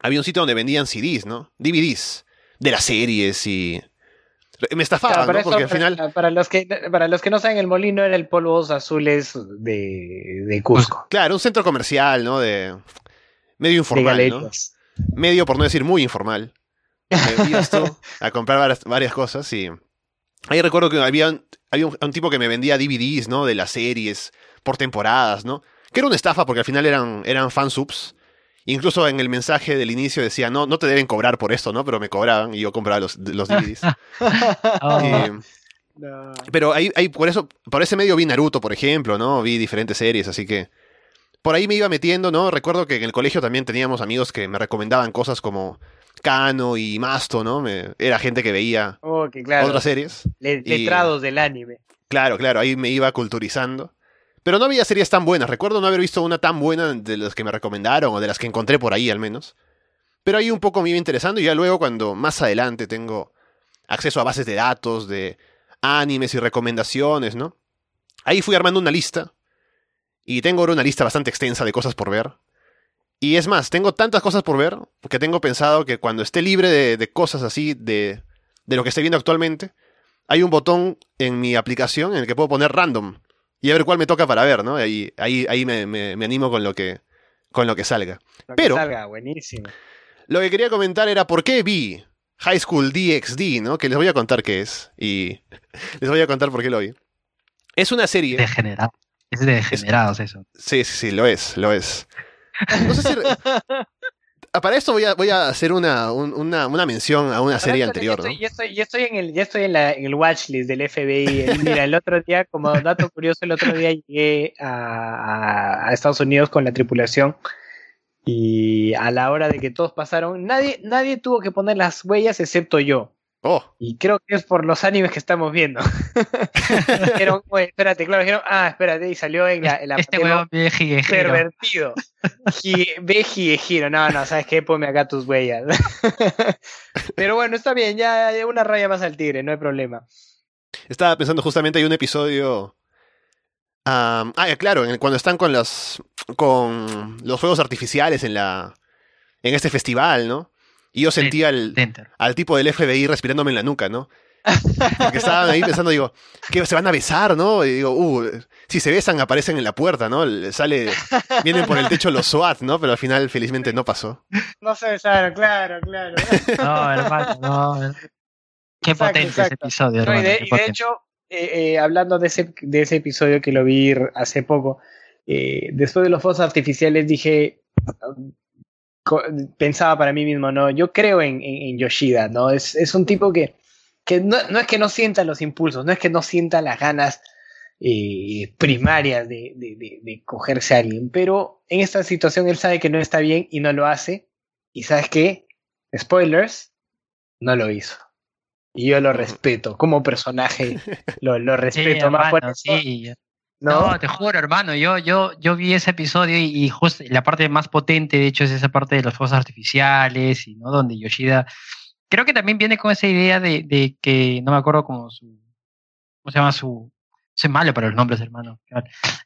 había un sitio donde vendían CDs, ¿no? DVDs de las series y... Me estafaban, Claro, ¿no? eso, Porque al final... para los que, para los que no saben, el molino era el polvos azules de, de Cusco. Claro, un centro comercial, ¿no? De... Medio de informal, ¿no? Medio, por no decir muy informal. [laughs] Tú a comprar varias, varias cosas y ahí recuerdo que había, un, había un, un tipo que me vendía DVDs, ¿no? De las series por temporadas, ¿no? Que era una estafa porque al final eran, eran fansubs. Incluso en el mensaje del inicio decía, no, no te deben cobrar por esto, ¿no? Pero me cobraban y yo compraba los, los DVDs. [laughs] Oh, Y- No. pero ahí, ahí por eso, por ese medio vi Naruto, por ejemplo, ¿no? Vi diferentes series, así que por ahí me iba metiendo, ¿no? Recuerdo que en el colegio también teníamos amigos que me recomendaban cosas como Kano y Masto, ¿no? Me- era gente que veía Oh, claro. otras series. le- y- letrados del anime. Claro, claro, ahí me iba culturizando. Pero no había series tan buenas. Recuerdo no haber visto una tan buena de las que me recomendaron o de las que encontré por ahí al menos. Pero ahí un poco me iba interesando y ya luego cuando más adelante tengo acceso a bases de datos, de animes y recomendaciones, ¿no? Ahí fui armando una lista y tengo ahora una lista bastante extensa de cosas por ver. Y es más, tengo tantas cosas por ver que tengo pensado que cuando esté libre de, de cosas así, de, de lo que estoy viendo actualmente, hay un botón en mi aplicación en el que puedo poner random y a ver cuál me toca para ver, ¿no? Ahí, ahí, ahí me, me- me animo con lo que, con lo que salga. Lo que Pero- salga, buenísimo. Lo que quería comentar era por qué vi High School DxD, ¿no? Que les voy a contar qué es y [laughs] les voy a contar por qué lo vi. Es una serie. degenerado. Es de degenerados eso. Sí, sí, sí, lo es, lo es. No sé si... [laughs] Ah, Para esto voy a, voy a hacer una, un- una, una mención a una serie anterior, ya ¿no? estoy, estoy, ya estoy en el, ya estoy en, la, en el watchlist del FBI. El- Mira, el otro día, como dato curioso, el otro día llegué a, a- a Estados Unidos con la tripulación y a la hora de que todos pasaron, nadie, nadie tuvo que poner las huellas excepto yo. Oh, Y creo que es por los animes que estamos viendo. [laughs] dijeron, oye, espérate, claro, dijeron, ah, espérate, y salió en la, en la Este huevón jiguejero. pervertido. Ve giro, no, no, ¿sabes qué? Ponme acá tus huellas. [laughs] Pero bueno, está bien, ya una raya más al tigre, no hay problema. estaba pensando justamente hay un episodio... ah, claro, en el- cuando están con los, con los fuegos artificiales en la en este festival, ¿no? Y yo sentía el, Enter. al tipo del FBI respirándome en la nuca, ¿no? Porque estaban ahí pensando, digo, que se van a besar, ¿no? Y digo, uh, si se besan aparecen en la puerta, ¿no? Le Sale, vienen por el techo los SWAT, ¿no? Pero al final felizmente no pasó. No se besaron, claro, claro. No, hermano, no. Qué Exacto, potente ese episodio, No, hermano. y, de, qué y de hecho, eh, eh, hablando de ese, de ese episodio que lo vi hace poco, eh, después de los fuegos artificiales dije, pensaba para mí mismo, ¿no? Yo creo en, en- en Yoshida, ¿no? Es, es un tipo que, que no, no es que no sienta los impulsos, no es que no sienta las ganas eh, primarias de, de, de- de cogerse a alguien, pero en esta situación él sabe que no está bien y no lo hace, y ¿sabes qué? Spoilers, no lo hizo. Y yo lo respeto, como personaje, [laughs] lo, lo Sí, respeto más eso, sí. ¿No? No, te juro, hermano, yo, yo, yo vi ese episodio y, y justo la parte más potente, de hecho, es esa parte de los fuegos artificiales, y no donde Yoshida creo que también viene con esa idea de, de que, no me acuerdo como su, ¿cómo se llama su? Soy malo para los nombres, hermano.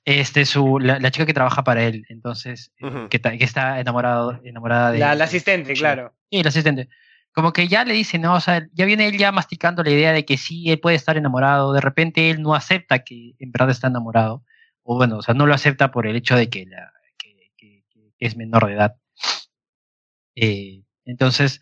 Este, su, la, la chica que trabaja para él, entonces, eh, Ujú. que, que está enamorado, enamorada de La, la asistente, claro. Sí, el asistente. Como que ya le dice, no, o sea, ya viene él ya masticando la idea de que sí, él puede estar enamorado. De repente él no acepta que en verdad está enamorado. O bueno, o sea, no lo acepta por el hecho de que, la, que, que- que es menor de edad. Eh, entonces,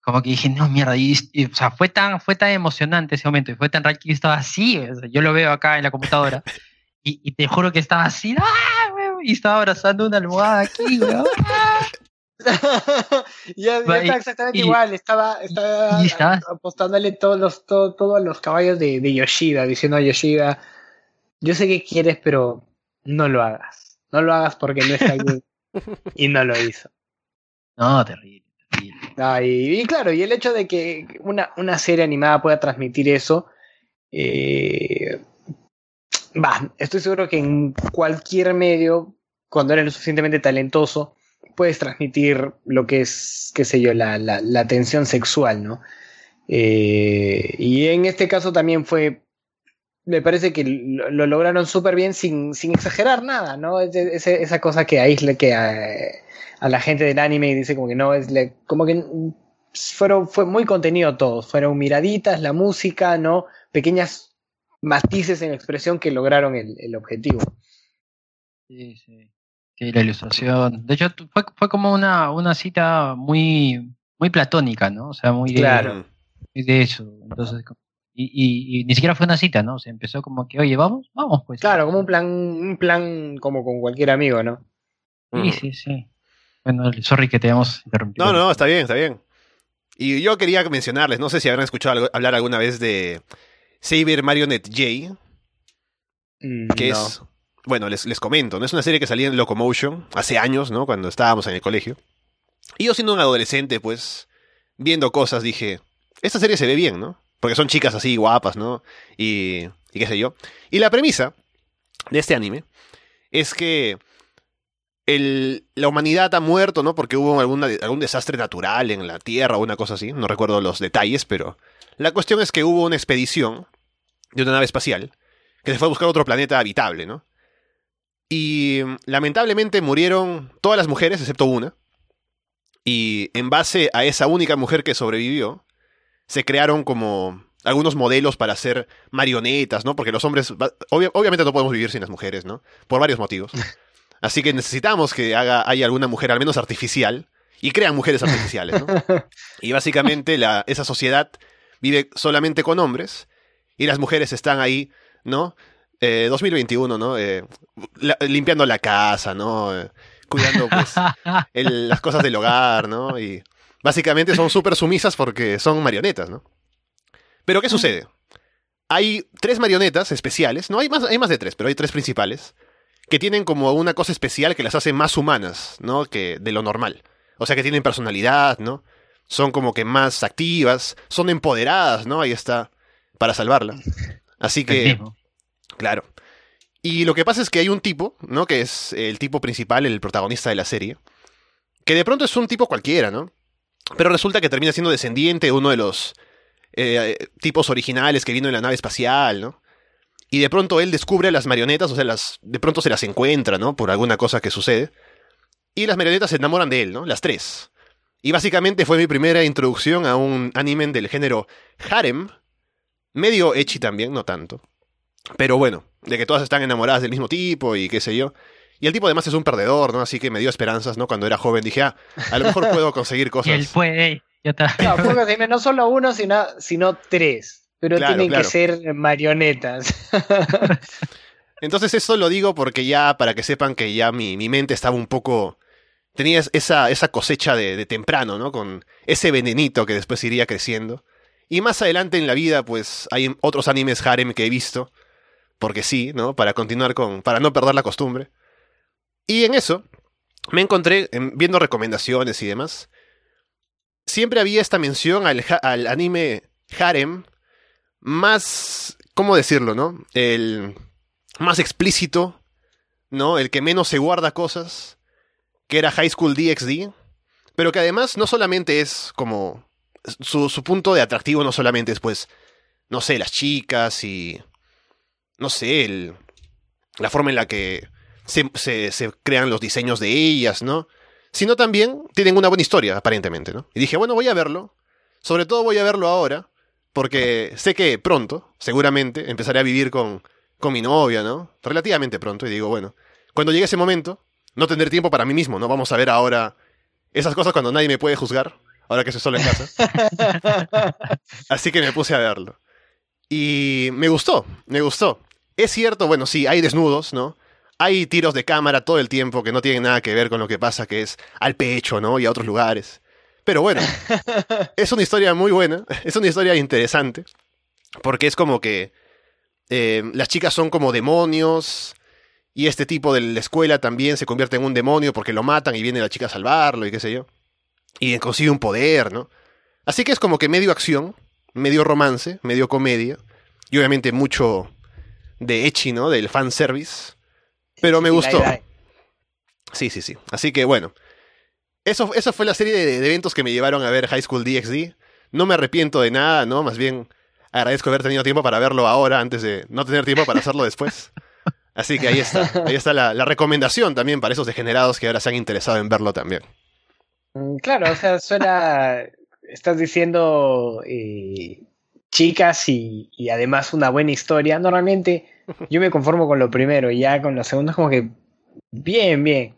como que dije, no, mierda, y, y, o sea, fue tan, fue tan emocionante ese momento y fue tan real que yo estaba así, o sea, yo lo veo acá en la computadora [laughs] y, y te juro que estaba así, ¡ah, y estaba abrazando una almohada aquí, weón. [laughs] ya, ya está exactamente y- igual, estaba, estaba apostándole todos los, todo, todos los caballos de, de Yoshida, diciendo a Yoshida, yo sé que quieres, pero no lo hagas. No lo hagas porque no está bien. [laughs] y no lo hizo. No, terrible, terrible. Ah, y, y claro, y el hecho de que una, una serie animada pueda transmitir eso, eh, va, estoy seguro que en cualquier medio, cuando eres lo suficientemente talentoso, puedes transmitir lo que es, qué sé yo, la, la, la tensión sexual, ¿no? Eh, y en este caso también fue, me parece que lo, lo lograron súper bien sin, sin exagerar nada, ¿no? Es- es- esa cosa que aísle que... a la gente del anime dice como que no es le- como que fueron fue muy contenido todos fueron miraditas la música no pequeñas matices en expresión que lograron el objetivo Sí, sí. Sí, la ilustración. De hecho, fue, fue como una, una cita muy, muy platónica, ¿no? O sea, muy de, Claro. Muy de eso. Entonces, y, y, y ni siquiera fue una cita, ¿no? O sea, empezó como que, oye, vamos, vamos, pues. claro como un plan un plan como con cualquier amigo no Sí, Ujú. sí, sí. Bueno, sorry que te hayamos interrumpido. No, no, está bien, está bien. Y yo quería mencionarles, no sé si habrán escuchado algo- hablar alguna vez de Saber Marionette J, Mm, que no. es, bueno, les, les comento, ¿no? Es una serie que salía en Locomotion hace años, ¿no? Cuando estábamos en el colegio. Y yo siendo un adolescente, pues, viendo cosas, dije, esta serie se ve bien, ¿no? Porque son chicas así guapas, ¿no? Y, y qué sé yo. Y la premisa de este anime es que el- la humanidad ha muerto, ¿no? Porque hubo alguna, algún desastre natural en la Tierra o una cosa así. No recuerdo los detalles, pero la cuestión es que hubo una expedición de una nave espacial que se fue a buscar otro planeta habitable, ¿no? Y mm, lamentablemente murieron todas las mujeres excepto una. Y en base a esa única mujer que sobrevivió, se crearon como algunos modelos para hacer marionetas, ¿no? Porque los hombres, obvia- obviamente no podemos vivir sin las mujeres, ¿no? Por varios motivos. [laughs] Así que necesitamos que haga, haya alguna mujer al menos artificial y crean mujeres artificiales, ¿no? [laughs] Y básicamente la, esa sociedad vive solamente con hombres y las mujeres están ahí, ¿no? Eh, 2021, ¿no? Eh, la- limpiando la casa, ¿no? Eh, cuidando pues, [laughs] el- las cosas del hogar, ¿no? Y básicamente son súper sumisas porque son marionetas, ¿no? Pero ¿qué sucede? Hay tres marionetas especiales, no hay más, hay más de tres, pero hay tres principales, que tienen como una cosa especial que las hace más humanas, ¿no? Que de lo normal. O sea que tienen personalidad, ¿no? Son como que más activas, son empoderadas, ¿no? Ahí está, para salvarla. Así que... Claro. Y lo que pasa es que hay un tipo, ¿no? Que es el tipo principal, el protagonista de la serie, que de pronto es un tipo cualquiera, ¿no? Pero resulta que termina siendo descendiente de uno de los eh, tipos originales que vino en la nave espacial, ¿no? Y de pronto él descubre las marionetas, o sea, las, de pronto se las encuentra, ¿no? Por alguna cosa que sucede. Y las marionetas se enamoran de él, ¿no? Las tres. Y básicamente fue mi primera introducción a un anime del género harem, medio ecchi también, no tanto. Pero bueno, de que todas están enamoradas del mismo tipo y qué sé yo. Y el tipo además es un perdedor, ¿no? Así que me dio esperanzas, ¿no? Cuando era joven dije, ah, a lo mejor puedo conseguir [laughs] Y cosas. él fue, ey, ya está. No, [laughs] no solo uno, sino, sino tres. Pero Claro, tienen claro. que ser marionetas. [laughs] Entonces eso lo digo porque ya, para que sepan que ya mi, mi mente estaba un poco... Tenía esa, esa cosecha de, de temprano, ¿no? Con ese venenito que después iría creciendo. Y más adelante en la vida, pues hay otros animes harem que he visto. Porque sí, ¿no? Para continuar con... Para no perder la costumbre. Y en eso, me encontré, en- viendo recomendaciones y demás, siempre había esta mención al anime harem más, ¿cómo decirlo, no? El más explícito, ¿no? El que menos se guarda cosas, que era High School DxD, pero que además no solamente es como su, su punto de atractivo no solamente es pues, no sé, las chicas y no sé, el, la forma en la que se, se, se crean los diseños de ellas, ¿no? Sino también tienen una buena historia, aparentemente, ¿no? Y dije, bueno, voy a verlo. Sobre todo voy a verlo ahora, porque sé que pronto, seguramente, empezaré a vivir con, con mi novia, ¿no? Relativamente pronto, y digo, bueno, cuando llegue ese momento, no tendré tiempo para mí mismo, ¿no? Vamos a ver ahora esas cosas cuando nadie me puede juzgar, ahora que estoy solo en casa. [laughs] Así que me puse a verlo. Y me gustó, me gustó. Es cierto, bueno, sí, hay desnudos, ¿no? Hay tiros de cámara todo el tiempo que no tienen nada que ver con lo que pasa, que es al pecho, ¿no? Y a otros lugares. Pero bueno, [laughs] es una historia muy buena, [laughs] es una historia interesante, porque es como que eh, las chicas son como demonios, y este tipo de la escuela también se convierte en un demonio porque lo matan y viene la chica a salvarlo y qué sé yo. Y consigue un poder, ¿no? Así que es como que medio acción, medio romance, medio comedia, y obviamente mucho de Echi, ¿no? Del fanservice. Pero me gustó. Sí, sí, sí. Así que bueno. Eso, eso fue la serie de, de eventos que me llevaron a ver High School DxD. No me arrepiento de nada, ¿no? Más bien agradezco haber tenido tiempo para verlo ahora antes de no tener tiempo para hacerlo después. Así que ahí está. Ahí está la, la recomendación también para esos degenerados que ahora se han interesado en verlo también. Mm, Claro, o sea, suena. Estás diciendo eh, chicas y, y además una buena historia. Normalmente [laughs] yo me conformo con lo primero y ya con lo segundo es como que. Bien, bien.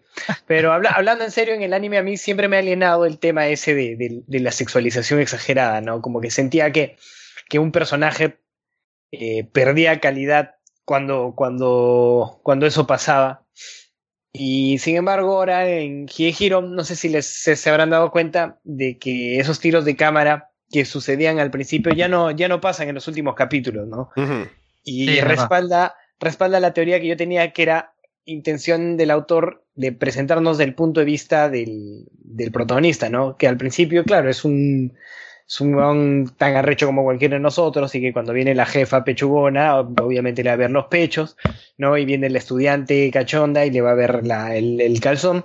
Pero habla- [laughs] hablando en serio, en el anime a mí siempre me ha alienado el tema ese de, de- de la sexualización exagerada, ¿no? Como que sentía que, que un personaje eh, perdía calidad cuando, cuando, cuando eso pasaba. Y sin embargo, ahora en Hiro, no sé si les, se, se habrán dado cuenta de que esos tiros de cámara que sucedían al principio ya no, ya no pasan en los últimos capítulos, ¿no? Y Sí, respalda, respalda la teoría que yo tenía que era intención del autor de presentarnos del punto de vista del, del protagonista, ¿no? Que al principio, claro, es un, es un tan arrecho como cualquiera de nosotros y que cuando viene la jefa pechugona, ob- obviamente le va a ver los pechos, ¿no? Y viene el estudiante cachonda y le va a ver la, el, el calzón.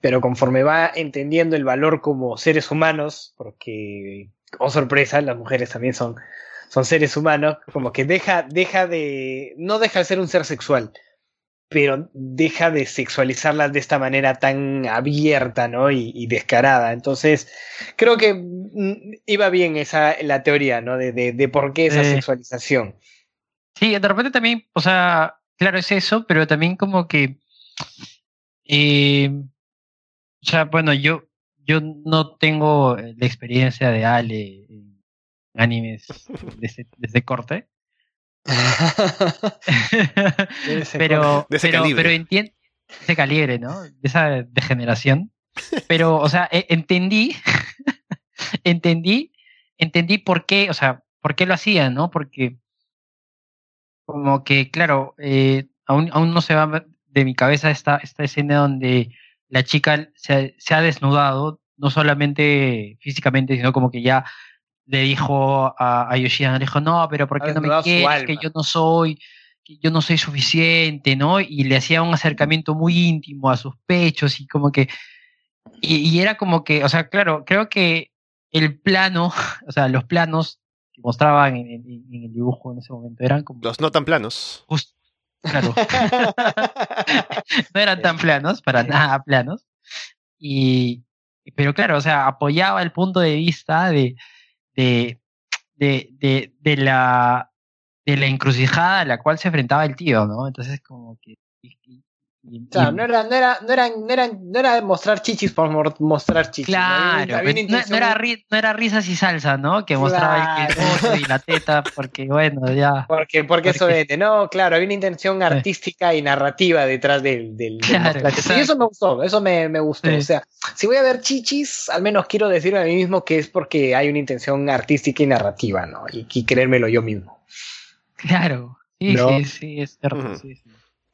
Pero conforme va entendiendo el valor como seres humanos, porque, oh sorpresa, las mujeres también son, son seres humanos, como que deja, deja de, no deja de ser un ser sexual, pero deja de sexualizarlas de esta manera tan abierta, ¿no? Y, y descarada. Entonces, creo que mm, iba bien esa, la teoría, ¿no? De, de, de por qué esa Eh. sexualización. Sí, de repente también, o sea, claro, es eso, pero también como que. eh, o sea, bueno, yo, yo no tengo la experiencia de Ale en animes [laughs] de ese, de ese corte. De [laughs] ese pero, De ese pero, pero entiendo ese calibre, ¿no? De esa degeneración. Pero, o sea, e- entendí, [laughs] entendí, entendí por qué, o sea, por qué lo hacían, ¿no? Porque como que, claro, eh, aún, aún no se va de mi cabeza esta, esta escena donde la chica se, se ha desnudado, no solamente físicamente, sino como que ya le dijo a, a Yoshida, le dijo, no, pero ¿por qué no me quieres? Que yo no soy, que yo no soy suficiente, ¿no? Y le hacía un acercamiento muy íntimo a sus pechos y como que, y, y era como que, o sea, claro, creo que el plano, [laughs] o sea, los planos que mostraban en, en- en el dibujo en ese momento eran como Los no tan planos. just- claro, [laughs] no eran tan planos, para nada planos. Y, pero claro, o sea, apoyaba el punto de vista de, de, de, de, de la, de la encrucijada a la cual se enfrentaba el tío, ¿no? Entonces, como que. y- y- y- O sea, y- no era, no era, no era, no era, no era mostrar chichis por mostrar chichis. ¿no? Había un- Claro, había no, era ri- no era risas y salsa, ¿no? Que mostraba el, el Claro. oso y la teta, porque bueno, ya. Porque, porque eso vende, no, claro, había una intención artística y narrativa detrás del, del, Claro. Y eso me gustó, eso me, me gustó. Sí. O sea, si voy a ver chichis, al menos quiero decirme a mí mismo que es porque hay una intención artística y narrativa, ¿no? Y, y creérmelo yo mismo. Claro. Sí, No. sí, sí, es cierto. Ujú. sí, sí.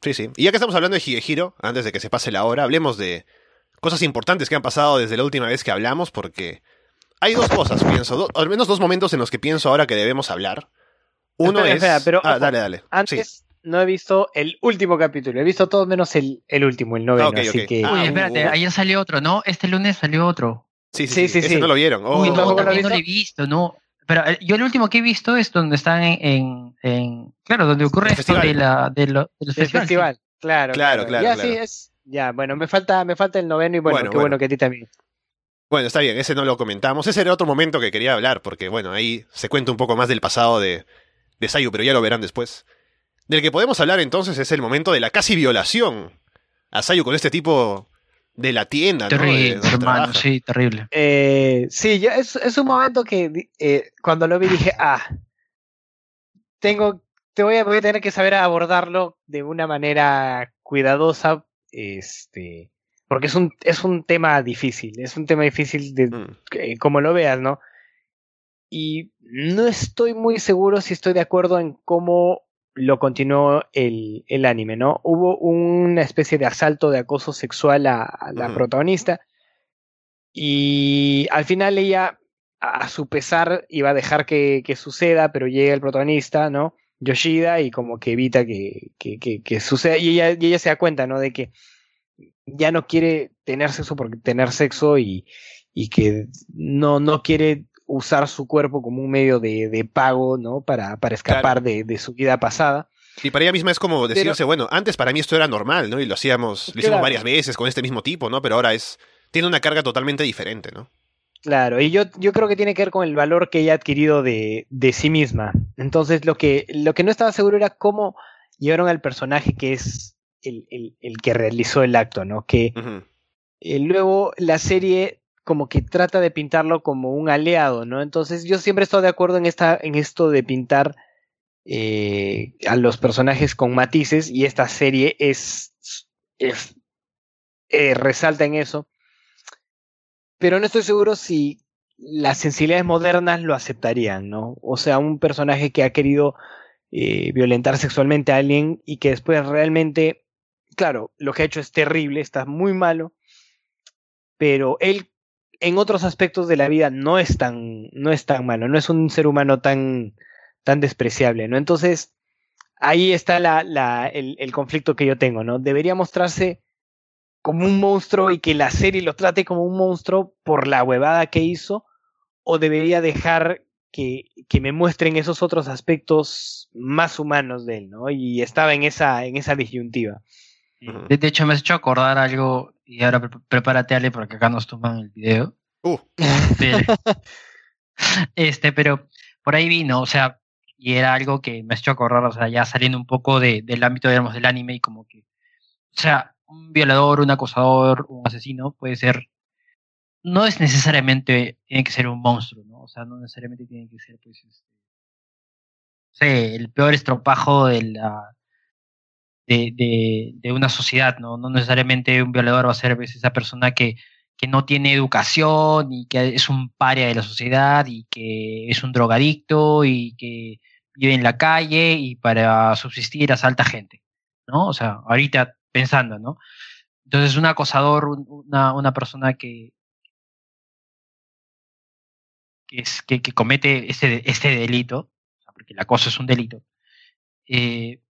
Sí, sí. Y ya que estamos hablando de Higehiro, antes de que se pase la hora, hablemos de cosas importantes que han pasado desde la última vez que hablamos, porque hay dos cosas, pienso, do- al menos dos momentos en los que pienso ahora que debemos hablar. Uno Espera, es... espera, pero, ah, ojo, dale, dale. Antes Sí. no he visto el último capítulo, he visto todo menos el, el último, el noveno, Ah, así que... Ah, Uy, espérate, uh. ayer salió otro, ¿no? Este lunes salió otro. Sí, sí, Sí, sí. sí, ese sí. no lo vieron. Oh, Uy, ¿tampoco no, lo no lo he visto, no. Pero eh, yo el último que he visto es donde están en, en, claro, donde ocurre El esto de la, de lo- del El festival. festival, claro. Claro, claro, Ya claro. sí es. Ya, bueno, me falta, me falta el noveno y bueno, Bueno, qué bueno. bueno que a ti también. Bueno, está bien, ese no lo comentamos. Ese era otro momento que quería hablar, porque bueno, ahí se cuenta un poco más del pasado de, de Sayu, pero ya lo verán después. Del que podemos hablar entonces es el momento de la casi violación a Sayu con este tipo de la tienda, hermano, sí, terrible. Eh, sí, yo, es, es un momento que eh, cuando lo vi dije, [laughs] ah, tengo, te voy a, voy a tener que saber abordarlo de una manera cuidadosa, este, porque es un, es un tema difícil, es un tema difícil de Mm. eh, como lo veas, ¿no? Y no estoy muy seguro si estoy de acuerdo en cómo lo continuó el, el anime, ¿no? Hubo una especie de asalto de acoso sexual a, a la protagonista y al final ella, a, su pesar, iba a dejar que, que suceda, pero llega el protagonista, ¿no? Yoshida y como que evita que, que, que, que suceda y ella, y ella se da cuenta, ¿no? De que ya no quiere tener sexo por tener sexo y, y que no, no quiere usar su cuerpo como un medio de, de pago, ¿no? Para, para escapar de, de su vida pasada. Y para ella misma es como Pero- decirse, bueno, antes para mí esto era normal, ¿no? Y lo hacíamos, lo hicimos Claro. varias veces con este mismo tipo, ¿no? Pero ahora es, tiene una carga totalmente diferente, ¿no? Claro, y yo, yo creo que tiene que ver con el valor que ella ha adquirido de, de sí misma. Entonces, lo que, lo que no estaba seguro era cómo llevaron al personaje que es el, el, el que realizó el acto, ¿no? Que eh, luego la serie como que trata de pintarlo como un aliado, ¿no? Entonces yo siempre estado de acuerdo en, esta, en esto de pintar eh, a los personajes con matices y esta serie es, es eh, resalta en eso. Pero no estoy seguro si las sensibilidades modernas lo aceptarían, ¿no? O sea, un personaje que ha querido eh, violentar sexualmente a alguien y que después realmente, claro, lo que ha hecho es terrible, está muy malo, pero él en otros aspectos de la vida no es tan, no es tan malo, no es un ser humano tan, tan despreciable, ¿no? Entonces, ahí está la, la, el, el conflicto que yo tengo, ¿no? Debería mostrarse como un monstruo y que la serie lo trate como un monstruo por la huevada que hizo, o debería dejar que, que me muestren esos otros aspectos más humanos de él, ¿no? Y estaba en esa, en esa disyuntiva. De hecho, me has hecho acordar algo, y ahora pre- prepárate, Ale, porque acá nos toman el video. Uh, Del- [laughs] este, pero por ahí vino, o sea, y era algo que me has hecho acordar, o sea, ya saliendo un poco de- del ámbito, digamos, del anime y como que, o sea, un violador, un acosador, un asesino puede ser, no es necesariamente, tiene que ser un monstruo, ¿no? O sea, no necesariamente tiene que ser, pues, este, no sé, el peor estropajo de la, de, de, una sociedad, ¿no? No necesariamente un violador va a ser pues, esa persona que, que no tiene educación y que es un paria de la sociedad y que es un drogadicto y que vive en la calle y para subsistir asalta gente, ¿no? O sea, ahorita pensando, ¿no? Entonces un acosador, un- una, una persona que, que, que, comete este, este delito, porque el acoso es un delito, eh,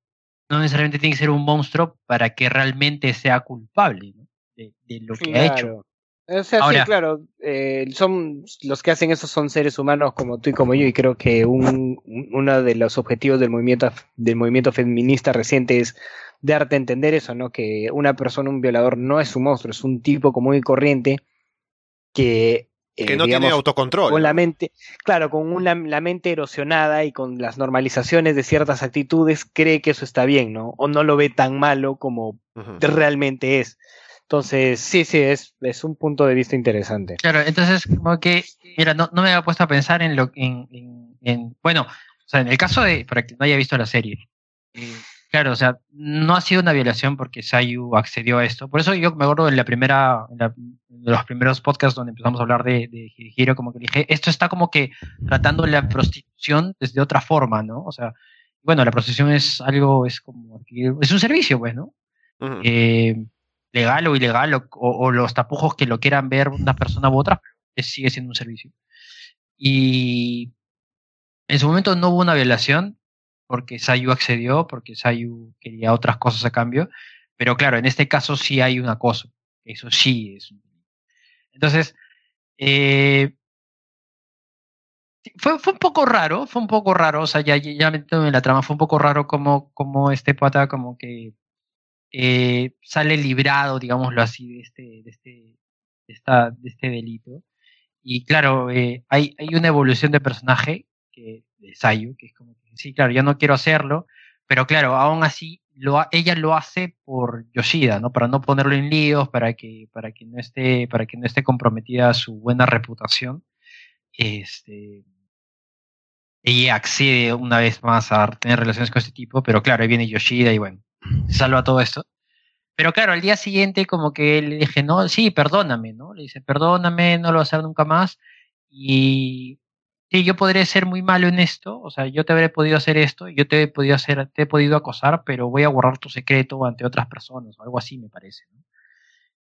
no necesariamente tiene que ser un monstruo para que realmente sea culpable ¿no? de, de lo que ha hecho. O sea, Ahora- sí, claro. eh, son los que hacen eso son seres humanos como tú y como yo, y creo que un, un- uno de los objetivos del movimiento del movimiento feminista reciente es darte a entender eso, ¿no? Que una persona, un violador, no es un monstruo, es un tipo común y corriente que que no tiene autocontrol. con la mente, claro, con una, la mente erosionada y con las normalizaciones de ciertas actitudes, cree que eso está bien, ¿no? O no lo ve tan malo como realmente es. Entonces, sí, sí, es, es un punto de vista interesante. Claro, entonces, como que, mira, no, no me había puesto a pensar en lo en, en, en- bueno, o sea, en el caso de, para que no haya visto la serie, eh, claro, o sea, no ha sido una violación porque Sayu accedió a esto. Por eso yo me acuerdo en la primera, en la- los primeros podcasts donde empezamos a hablar de, de Hiro, como que dije, esto está como que tratando la prostitución desde otra forma, ¿no? O sea, bueno, la prostitución es algo, es como, adquirir- es un servicio, pues, ¿no? Eh, legal o ilegal, o, o- los tapujos que lo quieran ver una persona u otra, es- sigue siendo un servicio. Y en su momento no hubo una violación, porque Sayu accedió, porque Sayu quería otras cosas a cambio, pero claro, en este caso sí hay un acoso, eso sí es. Entonces, eh, Fue, fue un poco raro, fue un poco raro, o sea, ya, ya metiéndome en la trama, fue un poco raro como, como este pata como que eh, sale librado, digámoslo así, de este, de este, de esta, de este delito. Y claro, eh, hay, hay una evolución de personaje que, de Sayu, que es como sí, claro, yo no quiero hacerlo, pero claro, aún así, lo, ella lo hace por Yoshida, ¿no? Para no ponerlo en líos, para que, para que no esté, para que no esté comprometida su buena reputación. Este, ella accede una vez más a tener relaciones con este tipo, pero claro, ahí viene Yoshida y bueno, salva todo esto. Pero claro, al día siguiente como que le dije, no, sí, perdóname, ¿no? Le dice, perdóname, no lo voy a hacer nunca más. Y sí, yo podré ser muy malo en esto, o sea, yo te habré podido hacer esto, yo te he podido hacer, te he podido acosar, pero voy a guardar tu secreto ante otras personas, o algo así me parece, ¿no?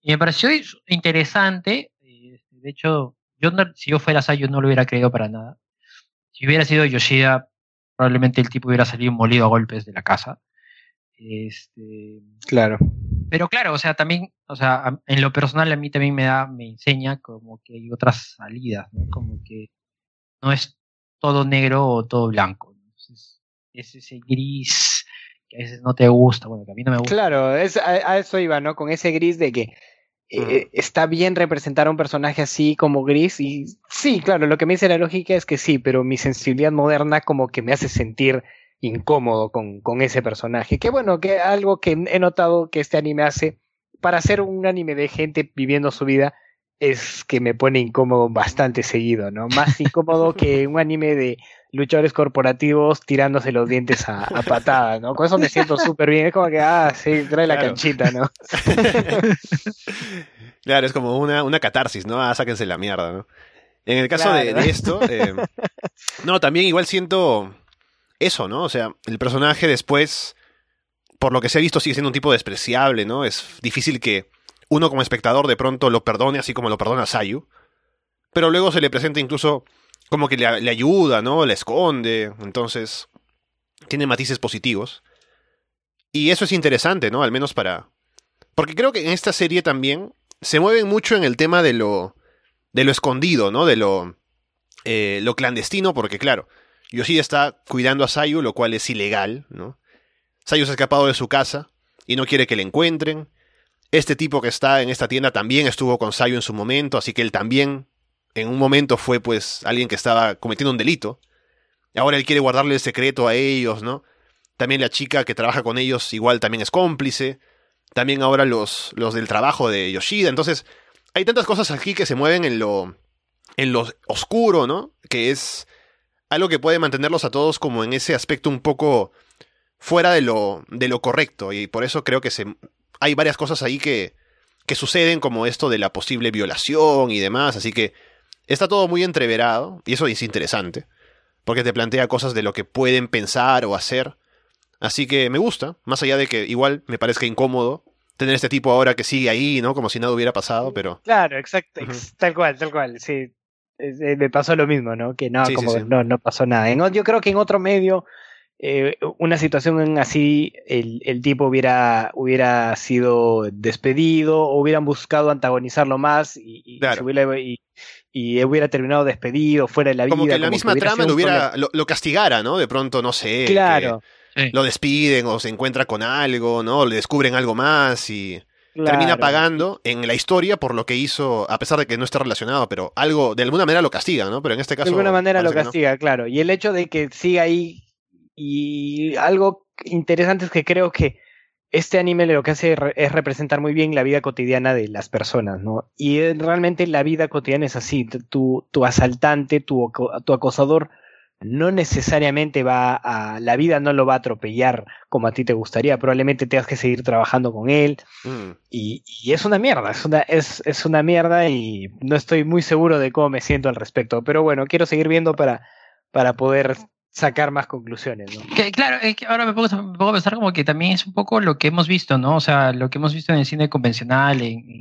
Y me pareció interesante, eh, de hecho, yo no- si yo fuera Sayo no lo hubiera creído para nada. Si hubiera sido Yoshida, probablemente el tipo hubiera salido molido a golpes de la casa. Este, Claro. pero claro, o sea, también, o sea, en lo personal a mí también me da, me enseña como que hay otras salidas, ¿no? Como que no es todo negro o todo blanco. es ese gris que a veces no te gusta, bueno, que a mí no me gusta. Claro, es, a, a eso iba, ¿no? Con ese gris de que eh, está bien representar a un personaje así como gris y sí, claro, lo que me dice la lógica es que sí, pero mi sensibilidad moderna como que me hace sentir incómodo con, con ese personaje. Que bueno, que algo que he notado que este anime hace para hacer un anime de gente viviendo su vida es que me pone incómodo bastante seguido, ¿no? Más incómodo que [laughs] un anime de luchadores corporativos tirándose los dientes a, a patadas, ¿no? Con eso me siento [laughs] súper bien. Es como que, ah, sí, trae la Claro. canchita, ¿no? [laughs] Claro, es como una, una catarsis, ¿no? Ah, sáquense la mierda, ¿no? En el caso de esto, eh, no, también igual siento eso, ¿no? O sea, el personaje después, por lo que se ha visto, sigue siendo un tipo despreciable, ¿no? Es difícil que uno como espectador de pronto lo perdone, así como lo perdona Sayu. Pero luego se le presenta incluso como que le, ayuda, ¿no? Le esconde. Entonces, tiene matices positivos. Y eso es interesante, ¿no? Al menos para... Porque creo que en esta serie también se mueven mucho en el tema de lo, de lo escondido, ¿no? De lo, eh, lo clandestino, porque claro, Yoshida está cuidando a Sayu, lo cual es ilegal, ¿no? Sayu se ha escapado de su casa y no quiere que le encuentren. Este tipo que está en esta tienda también estuvo con Sayu en su momento, así que él también en un momento fue pues alguien que estaba cometiendo un delito. Ahora él quiere guardarle el secreto a ellos, ¿no? También la chica que trabaja con ellos igual también es cómplice. También ahora los, los del trabajo de Yoshida. Entonces, hay tantas cosas aquí que se mueven en lo, en lo oscuro, ¿no? Que es algo que puede mantenerlos a todos como en ese aspecto un poco fuera de lo, de lo correcto. Y por eso creo que se, hay varias cosas ahí que, que suceden, como esto de la posible violación y demás. Así que está todo muy entreverado. Y eso es interesante. Porque te plantea cosas de lo que pueden pensar o hacer. Así que me gusta, más allá de que igual me parezca incómodo tener este tipo ahora que sigue ahí, ¿no? Como si nada hubiera pasado, pero... Claro, exacto, tal cual, tal cual, sí. Eh, me pasó lo mismo, ¿no? Que no, Sí, como sí. no, no pasó nada. En yo creo que en otro medio, eh, una situación así, el, el tipo hubiera, hubiera sido despedido, o hubieran buscado antagonizarlo más y, y Claro. hubiera, y, y hubiera terminado despedido, fuera de la vida. Como que la como misma hubiera trama lo, hubiera, lo, lo castigara, ¿no? De pronto, no sé, Claro, Sí. lo despiden o se encuentra con algo, ¿no? O le descubren algo más y termina pagando en la historia por lo que hizo, a pesar de que no esté relacionado, pero algo, de alguna manera lo castiga, ¿no? Pero en este caso... de alguna manera lo no. castiga, claro. Y el hecho de que siga ahí y algo interesante es que creo que este anime lo que hace es representar muy bien la vida cotidiana de las personas, ¿no? Y eh, realmente la vida cotidiana es así. Tu, tu asaltante, tu, tu acosador, no necesariamente va a... La vida no lo va a atropellar como a ti te gustaría. Probablemente tengas que seguir trabajando con él. Mm. Y, y es una mierda, es una, es, es una mierda y no estoy muy seguro de cómo me siento al respecto. Pero bueno, quiero seguir viendo para, para poder sacar más conclusiones, ¿no? Que, claro, es que ahora me pongo, a pensar como que también es un poco lo que hemos visto, ¿no? O sea, lo que hemos visto en el cine convencional, en, en-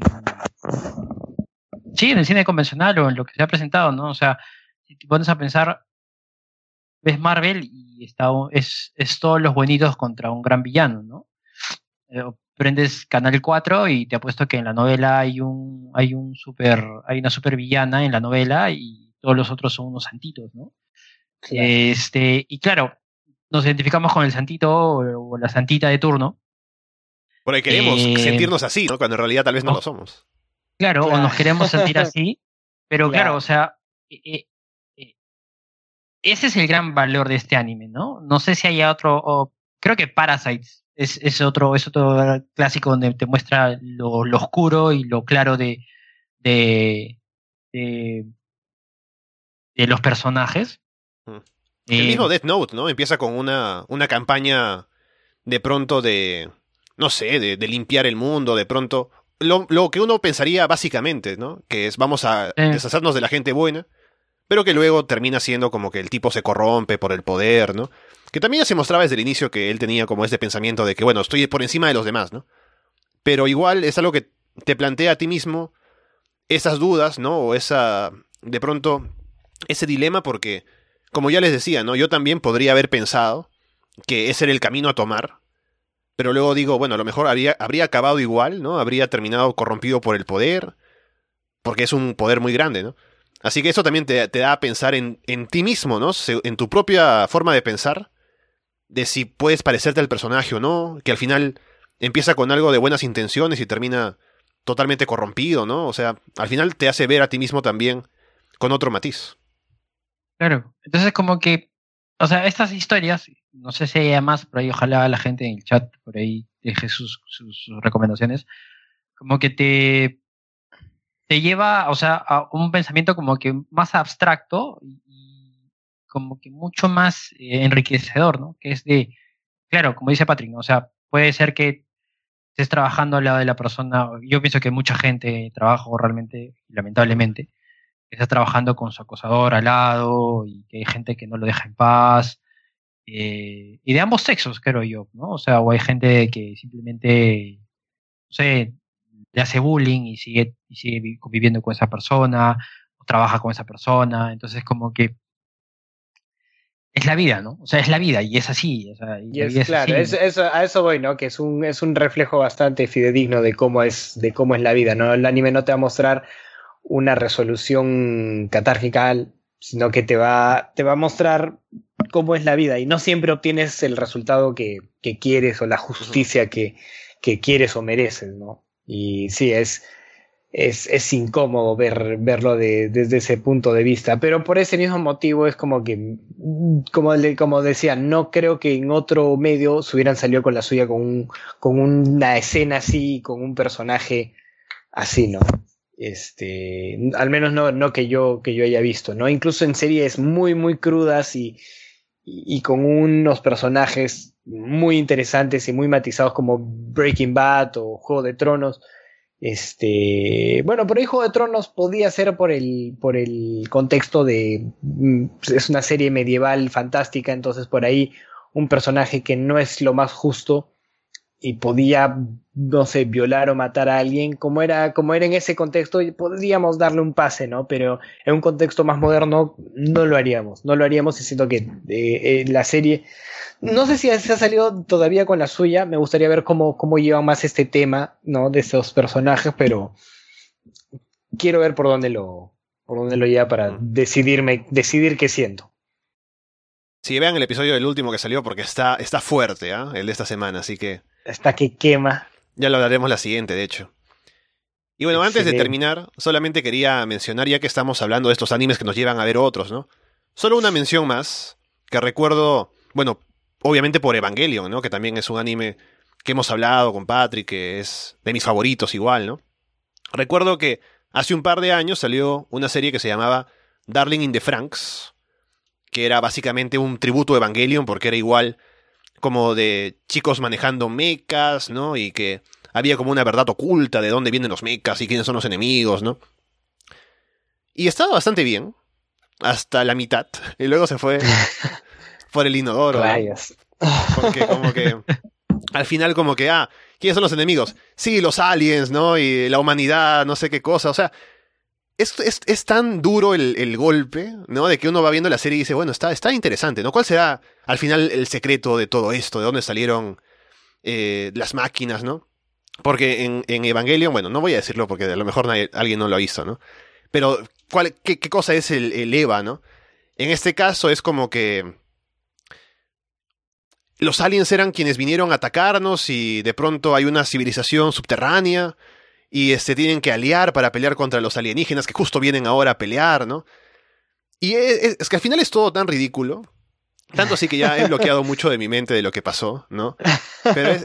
sí, en el cine convencional o en lo que se ha presentado, ¿no? O sea, si te pones a pensar, ves Marvel y está, es, es todos los buenitos contra un gran villano, ¿no? Eh, prendes Canal 4 y te apuesto que en la novela hay un, hay un super, hay una super villana en la novela y todos los otros son unos santitos, ¿no? Este, y claro, nos identificamos con el santito o, la santita de turno. Porque queremos Eh, sentirnos así, ¿no? Cuando en realidad tal vez no no. lo somos. Claro, o nos queremos sentir así, pero claro, Claro. o sea, eh, eh, eh, ese es el gran valor de este anime, ¿no? No sé si haya otro, o- creo que Parasites es, es otro, es otro clásico donde te muestra lo, lo oscuro y lo claro de, de, de, de los personajes. El mismo Death Note, ¿no? Empieza con una, una campaña de pronto de, no sé, de, de limpiar el mundo, de pronto. Lo, lo que uno pensaría básicamente, ¿no? Que es vamos a deshacernos de la gente buena, pero que luego termina siendo como que el tipo se corrompe por el poder, ¿no? Que también ya se mostraba desde el inicio que él tenía como este pensamiento de que, bueno, estoy por encima de los demás, ¿no? Pero igual es algo que te plantea a ti mismo esas dudas, ¿no? O esa, de pronto, ese dilema porque como ya les decía, ¿no? Yo también podría haber pensado que ese era el camino a tomar, pero luego digo, bueno, a lo mejor habría, habría acabado igual, ¿no? Habría terminado corrompido por el poder, porque es un poder muy grande, ¿no? Así que eso también te, te da a pensar en, en ti mismo, ¿no? En tu propia forma de pensar, de si puedes parecerte al personaje o no, que al final empieza con algo de buenas intenciones y termina totalmente corrompido, ¿no? O sea, al final te hace ver a ti mismo también con otro matiz. Claro. Entonces, como que, o sea, estas historias, no sé si haya más, pero ahí ojalá la gente en el chat por ahí deje sus, recomendaciones, como que te, te lleva, o sea, a un pensamiento como que más abstracto y como que mucho más eh, enriquecedor, ¿no? Que es de, claro, como dice Patrick, o sea, puede ser que estés trabajando al lado de la persona, yo pienso que mucha gente trabaja realmente, lamentablemente, que está trabajando con su acosador al lado y que hay gente que no lo deja en paz. eh, y de ambos sexos, creo yo, ¿no? O sea, o hay gente que simplemente, no sé, le hace bullying y sigue, y sigue conviviendo con esa persona, o trabaja con esa persona. Entonces, como que es la vida, ¿no? O sea, es la vida y es así. O sea, y Y la es claro, así, es- a eso voy, ¿no? Que es un, es un reflejo bastante fidedigno de cómo es, de cómo es la vida, ¿no? El anime no te va a mostrar una resolución catárquica, sino que te va, te va a mostrar cómo es la vida. Y no siempre obtienes el resultado que, que quieres o la justicia que, que quieres o mereces, ¿no? Y sí, es, es, es incómodo ver, verlo de- desde ese punto de vista, pero por ese mismo motivo es como que, como, le- como decía, no creo que en otro medio se hubieran salido con la suya con, un, con una escena así, con un personaje así, ¿no? Este, al menos no, no que yo, que yo haya visto, ¿no? Incluso en series muy, muy crudas y, y, con unos personajes muy interesantes y muy matizados como Breaking Bad o Juego de Tronos. Este, bueno, ahí Juego de Tronos podía ser por el, por el contexto de, mm, es una serie medieval fantástica, entonces por ahí un personaje que no es lo más justo y podía, no sé, violar o matar a alguien, como era, como era en ese contexto, podríamos darle un pase, ¿no? Pero en un contexto más moderno no lo haríamos, no lo haríamos y siento que eh, eh, la serie, no sé si se ha salido todavía con la suya, me gustaría ver cómo, cómo llevan más este tema, ¿no? De esos personajes, pero quiero ver por dónde lo, por dónde lo lleva para decidirme, decidir qué siento. Sí, vean el episodio del último que salió porque está, está fuerte, ¿ah? El de esta semana, así que Hasta que quema. ya lo hablaremos la siguiente, de hecho. Y bueno, antes de terminar, solamente quería mencionar, ya que estamos hablando de estos animes que nos llevan a ver otros, ¿no? Solo una mención más, que recuerdo, bueno, obviamente por Evangelion, ¿no? Que también es un anime que hemos hablado con Patrick, que es de mis favoritos igual, ¿no? Recuerdo que hace un par de años salió una serie que se llamaba Darling in the Franks, que era básicamente un tributo a Evangelion, porque era igual como de chicos manejando mechas, ¿no? Y que había como una verdad oculta de dónde vienen los mechas y quiénes son los enemigos, ¿no? Y estaba bastante bien, hasta la mitad, y luego se fue [laughs] por el inodoro, ¿no? Rayos. porque como que al final como que, ah, ¿quiénes son los enemigos? Sí, los aliens, ¿no? Y la humanidad, no sé qué cosa, o sea, es, es, es tan duro el, el golpe, ¿no? De que uno va viendo la serie y dice, bueno, está, está interesante, ¿no? ¿Cuál será al final el secreto de todo esto? ¿De dónde salieron eh, las máquinas, ¿no? Porque en, en Evangelion, bueno, no voy a decirlo porque a lo mejor alguien no lo visto, ¿no? Pero, ¿cuál, qué, qué cosa es el, el EVA, ¿no? En este caso es como que los aliens eran quienes vinieron a atacarnos y de pronto hay una civilización subterránea y este, tienen que aliar para pelear contra los alienígenas que justo vienen ahora a pelear, ¿no? Y es, es, que al final es todo tan ridículo. Tanto así que ya he bloqueado mucho de mi mente de lo que pasó, ¿no? Pero es,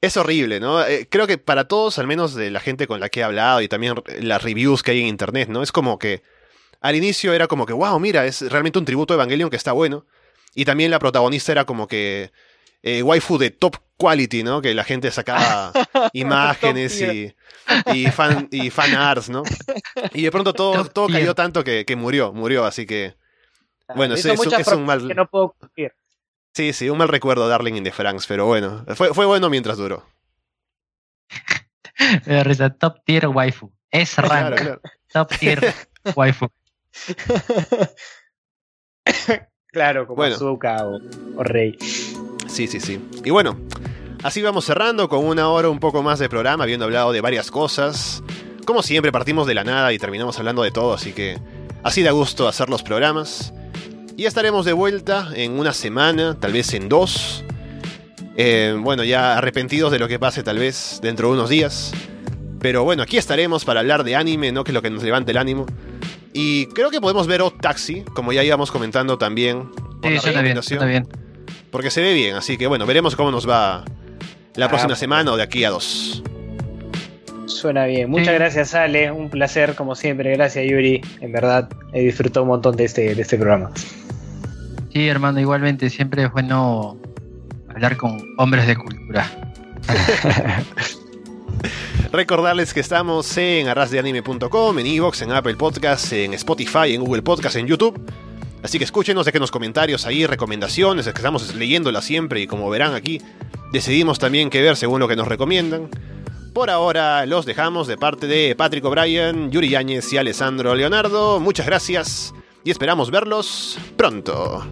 es horrible, ¿no? Eh, creo que para todos, al menos de la gente con la que he hablado y también las reviews que hay en internet, ¿no? Es como que al inicio era como que, wow, mira, es realmente un tributo a Evangelion que está bueno. Y también la protagonista era como que eh, waifu de top quality, ¿no? Que la gente sacaba [laughs] imágenes y, y, fan, y fan arts, ¿no? Y de pronto todo, todo cayó tanto que, que murió, murió, así que... Bueno, es, es, es un mal... Que no puedo Sí, sí, un mal recuerdo Darling in the Franks, pero bueno, fue, fue bueno mientras duró. [laughs] risa, top tier waifu. Es rank. Claro, claro. Top tier [laughs] waifu. claro, como bueno. Azuka o, o, Rey. Sí, sí, sí. Y bueno, así vamos cerrando con una hora un poco más de programa, habiendo hablado de varias cosas. Como siempre, partimos de la nada y terminamos hablando de todo, así que así da gusto hacer los programas. Y estaremos de vuelta en una semana, tal vez en dos. Eh, bueno, ya arrepentidos de lo que pase tal vez dentro de unos días. Pero bueno, aquí estaremos para hablar de anime, ¿no? Que es lo que nos levante el ánimo. Y creo que podemos ver Odd Taxi, como ya íbamos comentando también. Sí, bien, suena bien. Porque se ve bien, así que bueno, veremos cómo nos va la próxima semana o de aquí a dos. Suena bien. Muchas gracias, Ale. Un placer, como siempre. Gracias, Yuri. En verdad, he disfrutado un montón de este, de este programa. Sí, hermano, igualmente. Siempre es bueno hablar con hombres de cultura. [laughs] Recordarles que estamos en arrasdeanime.com, en Evox, en Apple Podcasts, en Spotify, en Google Podcasts, en YouTube. Así que escúchenos, dejen los comentarios ahí, recomendaciones, es que estamos leyéndolas siempre y como verán aquí, decidimos también qué ver según lo que nos recomiendan. Por ahora los dejamos de parte de Patrick O'Brien, Yuri Yáñez y Alessandro Leonardo. Muchas gracias y esperamos verlos pronto.